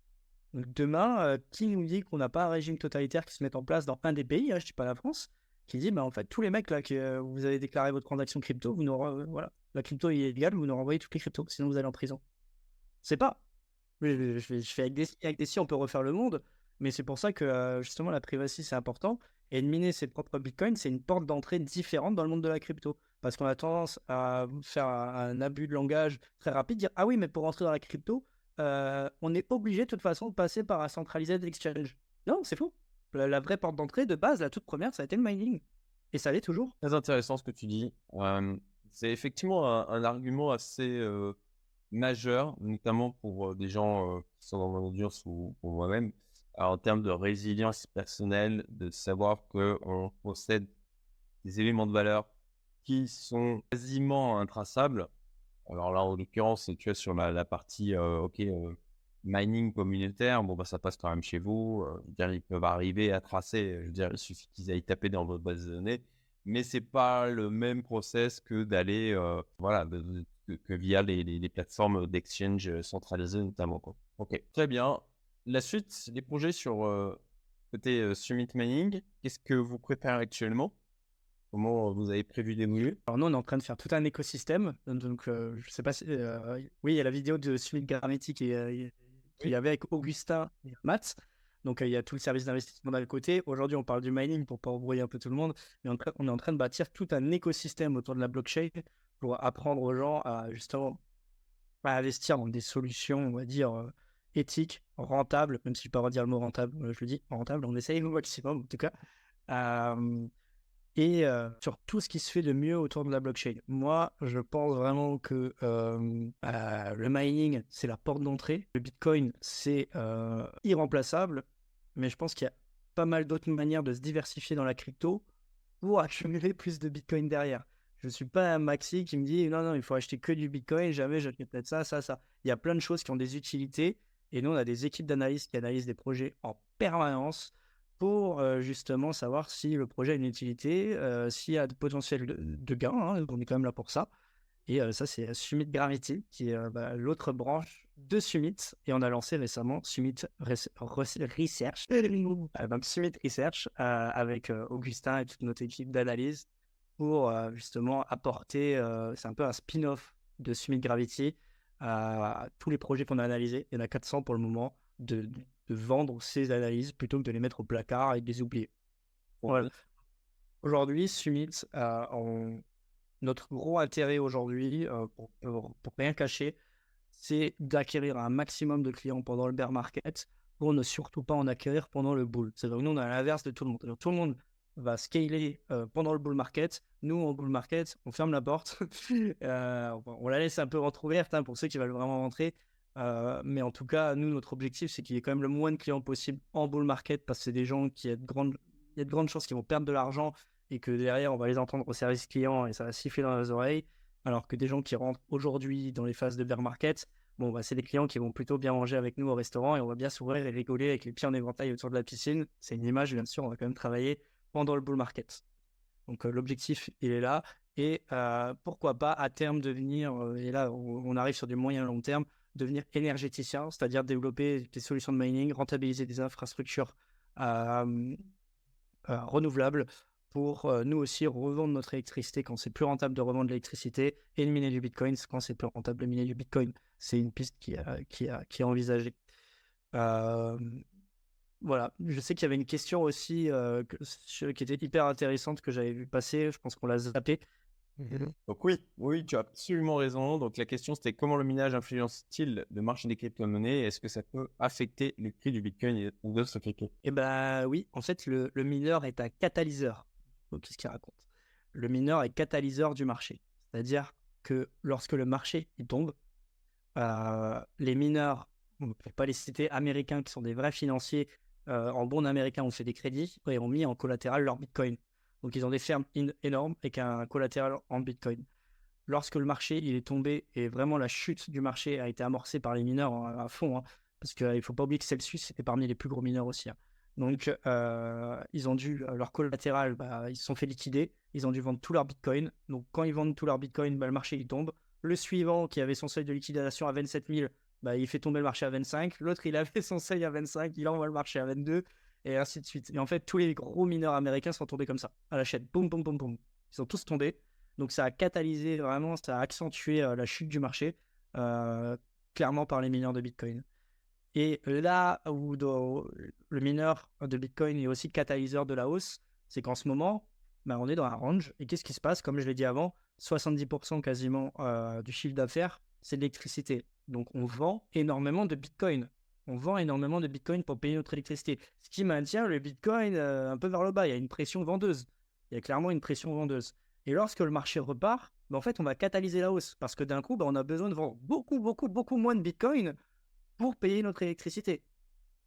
Demain, euh, qui nous dit qu'on n'a pas un régime totalitaire qui se met en place dans un des pays, hein, je ne dis pas la France, qui dit bah, en fait, tous les mecs là, que euh, vous avez déclaré votre transaction crypto, vous nous, euh, voilà, la crypto est illégale, vous nous renvoyez toutes les cryptos, sinon vous allez en prison. C'est pas. Je, fais avec des, avec si, on peut refaire le monde, mais c'est pour ça que justement la privacy c'est important. Et de miner ses propres bitcoins, c'est une porte d'entrée différente dans le monde de la crypto. Parce qu'on a tendance à faire un, abus de langage très rapide, dire Ah oui, mais pour rentrer dans la crypto, euh, on est obligé de toute façon de passer par un centralisé exchange. Non, c'est faux. La, vraie porte d'entrée de base, la toute première, ça a été le mining. Et ça l'est toujours. Très intéressant ce que tu dis. c'est effectivement un, argument assez euh, majeur, notamment pour euh, des gens qui sont dans mon audience ou pour moi-même, en termes de résilience personnelle, de savoir qu'on possède des éléments de valeur qui sont quasiment intraçables. Alors là, en l'occurrence, tu es sur la, partie euh, OK, euh, mining communautaire. Bon, bah, ça passe quand même chez vous. Euh, dire, ils peuvent arriver à tracer. Je veux dire, il suffit qu'ils aillent taper dans votre base de données. Mais c'est pas le même process que d'aller, voilà, que, via les, plateformes d'exchange centralisées notamment. Ok, très bien. La suite, les projets sur côté Summit Mining, qu'est-ce que vous préparez actuellement? Comment vous avez prévu d'évoluer? Alors nous, on est en train de faire tout un écosystème. Donc, je je sais pas si... oui, il y a la vidéo de Summit Grammatic qui qu'il y avait avec Augustin et Matt. Donc, il y a tout le service d'investissement d'un côté. Aujourd'hui, on parle du mining pour pas embrouiller un peu tout le monde. Mais on est en train de bâtir tout un écosystème autour de la blockchain pour apprendre aux gens à justement à investir dans des solutions, on va dire, éthique, rentable, même si je ne peux pas redire le mot rentable, je le dis, rentable, on essaye au maximum en tout cas, et sur tout ce qui se fait de mieux autour de la blockchain. Moi, je pense vraiment que le mining, c'est la porte d'entrée, le Bitcoin, c'est irremplaçable, mais je pense qu'il y a pas mal d'autres manières de se diversifier dans la crypto pour <laughs> accumuler plus de Bitcoin derrière. Je ne suis pas un maxi qui me dit non, non, il faut acheter que du Bitcoin, jamais j'achète peut-être ça, ça, ça. Il y a plein de choses qui ont des utilités et nous, on a des équipes d'analyse qui analysent des projets en permanence pour justement savoir si le projet a une utilité, s'il y a de potentiel de, gain. Hein, on est quand même là pour ça. Et ça, c'est Summit Gravity, qui est bah, l'autre branche de Summit. Et on a lancé récemment Summit Research, Summit Research avec Augustin et toute notre équipe d'analyse pour justement apporter, c'est un peu un spin-off de Summit Gravity, à tous les projets qu'on a analysés. Il y en a 400 pour le moment, de, de, vendre ces analyses plutôt que de les mettre au placard et de les oublier. Voilà. Aujourd'hui, Summit, euh, notre gros intérêt aujourd'hui, euh, pour, pour, rien cacher, c'est d'acquérir un maximum de clients pendant le bear market pour ne surtout pas en acquérir pendant le bull. C'est-à-dire que nous, on est à l'inverse de tout le monde. tout le monde va scaler pendant le bull market. Nous, en bull market, on ferme la porte. <laughs> on la laisse un peu entrouverte hein, pour ceux qui veulent vraiment rentrer. Mais en tout cas, nous, notre objectif, c'est qu'il y ait quand même le moins de clients possible en bull market parce que c'est des gens qui il y a de grandes chances qu'ils vont perdre de l'argent et que derrière, on va les entendre au service client et ça va siffler dans les oreilles. Alors que des gens qui rentrent aujourd'hui dans les phases de bear market, bon, bah, c'est des clients qui vont plutôt bien manger avec nous au restaurant et on va bien s'ouvrir et rigoler avec les pieds en éventail autour de la piscine. C'est une image, bien sûr, on va quand même travailler pendant le bull market. Donc l'objectif, il est là. Et pourquoi pas à terme devenir, et là on, arrive sur du moyen long terme, devenir énergéticien, c'est-à-dire développer des solutions de mining, rentabiliser des infrastructures renouvelables pour nous aussi revendre notre électricité quand c'est plus rentable de revendre l'électricité et de miner du Bitcoin quand c'est plus rentable de miner du Bitcoin. C'est une piste qui, qui est envisagée. Voilà, je sais qu'il y avait une question aussi qui était hyper intéressante que j'avais vu passer. Je pense qu'on l'a zappé. Mmh Donc oui, oui, tu as absolument raison. Donc la question c'était comment le minage influence-t-il le marché des crypto-monnaies Est-ce que ça peut affecter le prix du Bitcoin et d'autres crypto Eh ben oui, en fait le, mineur est un catalyseur. Qu'est-ce qu'il raconte Le mineur est catalyseur du marché. C'est-à-dire que lorsque le marché il tombe, les mineurs, on ne peut pas les citer, américains qui sont des vrais financiers, euh, en bon américain, on fait des crédits et ont mis en collatéral leur Bitcoin. Donc ils ont des fermes énormes et un collatéral en Bitcoin. Lorsque le marché est tombé et vraiment la chute du marché a été amorcée par les mineurs hein, à fond, hein, parce qu'il ne faut pas oublier que Celsius c'était parmi les plus gros mineurs aussi. Hein. Donc euh, ils ont dû leur collatéral, bah, ils se sont fait liquider, ils ont dû vendre tout leur Bitcoin. Donc quand ils vendent tout leur Bitcoin, bah, le marché il tombe. Le suivant qui avait son seuil de liquidation à 27 000, bah, il fait tomber le marché à 25. L'autre, il avait <laughs> son seuil à 25, il envoie le marché à 22, et ainsi de suite. Et en fait, tous les gros mineurs américains sont tombés comme ça, à la chaîne. Boum, boum, boum. Ils sont tous tombés. Donc ça a catalysé vraiment, ça a accentué euh, la chute du marché, euh, clairement par les mineurs de Bitcoin. Et là où le mineur de Bitcoin est aussi catalyseur de la hausse, c'est qu'en ce moment, bah, on est dans un range. Et qu'est-ce qui se passe? Comme je l'ai dit avant, 70% quasiment euh, du chiffre d'affaires, c'est l'électricité. Donc on vend énormément de Bitcoin. On vend énormément de Bitcoin pour payer notre électricité. Ce qui maintient le Bitcoin euh, un peu vers le bas. Il y a une pression vendeuse. Il y a clairement une pression vendeuse. Et lorsque le marché repart, ben, en fait, on va catalyser la hausse. Parce que d'un coup, ben, on a besoin de vendre beaucoup, beaucoup, beaucoup moins de Bitcoin pour payer notre électricité.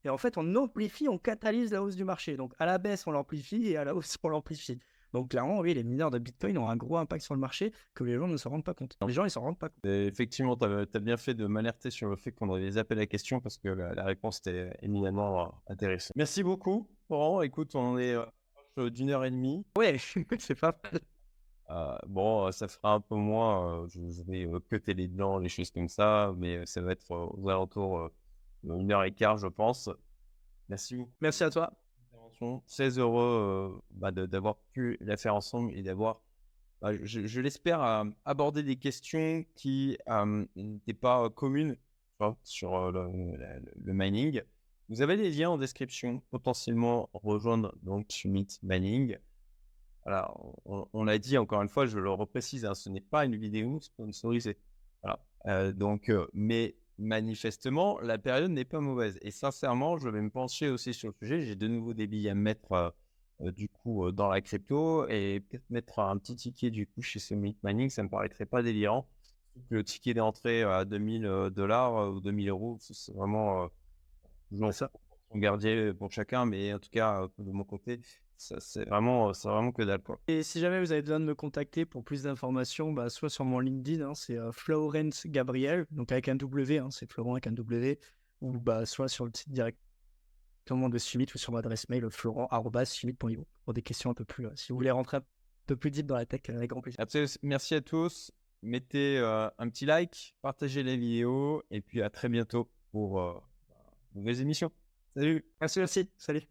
Et en fait, on amplifie, on catalyse la hausse du marché. Donc à la baisse, on l'amplifie et à la hausse, <laughs> on l'amplifie. Donc clairement, oui, les mineurs de Bitcoin ont un gros impact sur le marché que les gens ne se rendent pas compte. Les gens, ils s'en rendent pas compte. effectivement, tu as, bien fait de m'alerter sur le fait qu'on aurait des appels à questions parce que la, réponse était éminemment euh, intéressante. Merci beaucoup, Laurent. Écoute, on est euh, d'une heure et demie. Ouais, <laughs> c'est pas euh, bon, ça fera un peu moins. je vais cuter les dents, les choses comme ça, mais ça va être aux alentours d'une heure et quart, je pense. Merci beaucoup. Merci à toi très heureux bah, d'avoir pu la faire ensemble et d'avoir, bah, je, l'espère, aborder des questions qui n'étaient pas communes sur le, mining. Vous avez des liens en description, potentiellement rejoindre donc Summit Mining. Voilà, on, l'a dit encore une fois, je le reprécise, hein, ce n'est pas une vidéo sponsorisée. Voilà. donc, mais manifestement, la période n'est pas mauvaise. Et sincèrement, je vais me pencher aussi sur le sujet. J'ai de nouveau des billes à mettre euh, euh, du coup euh, dans la crypto et peut-être mettre un petit ticket du coup chez Summit Mining, ça me paraîtrait pas délirant. Le ticket d'entrée à 2000 dollars ou 2000 euros, c'est vraiment ça. son gardier pour chacun, mais en tout cas de mon côté, c'est vraiment, c'est vraiment que dalle. Et si jamais vous avez besoin de me contacter pour plus d'informations, bah, soit sur mon LinkedIn, hein, c'est euh, Florence Gabriel, donc avec un W, hein, c'est Florent avec un W, ou bah, soit sur le site directement de Summit ou sur mon adresse mail florent.summit.io pour des questions un peu plus. Euh, si vous voulez rentrer un peu plus deep dans la tech, avec grand plaisir. Merci à tous. Mettez euh, un petit like, partagez les vidéos et puis à très bientôt pour de nouvelles émissions. Salut. Merci, merci. Salut.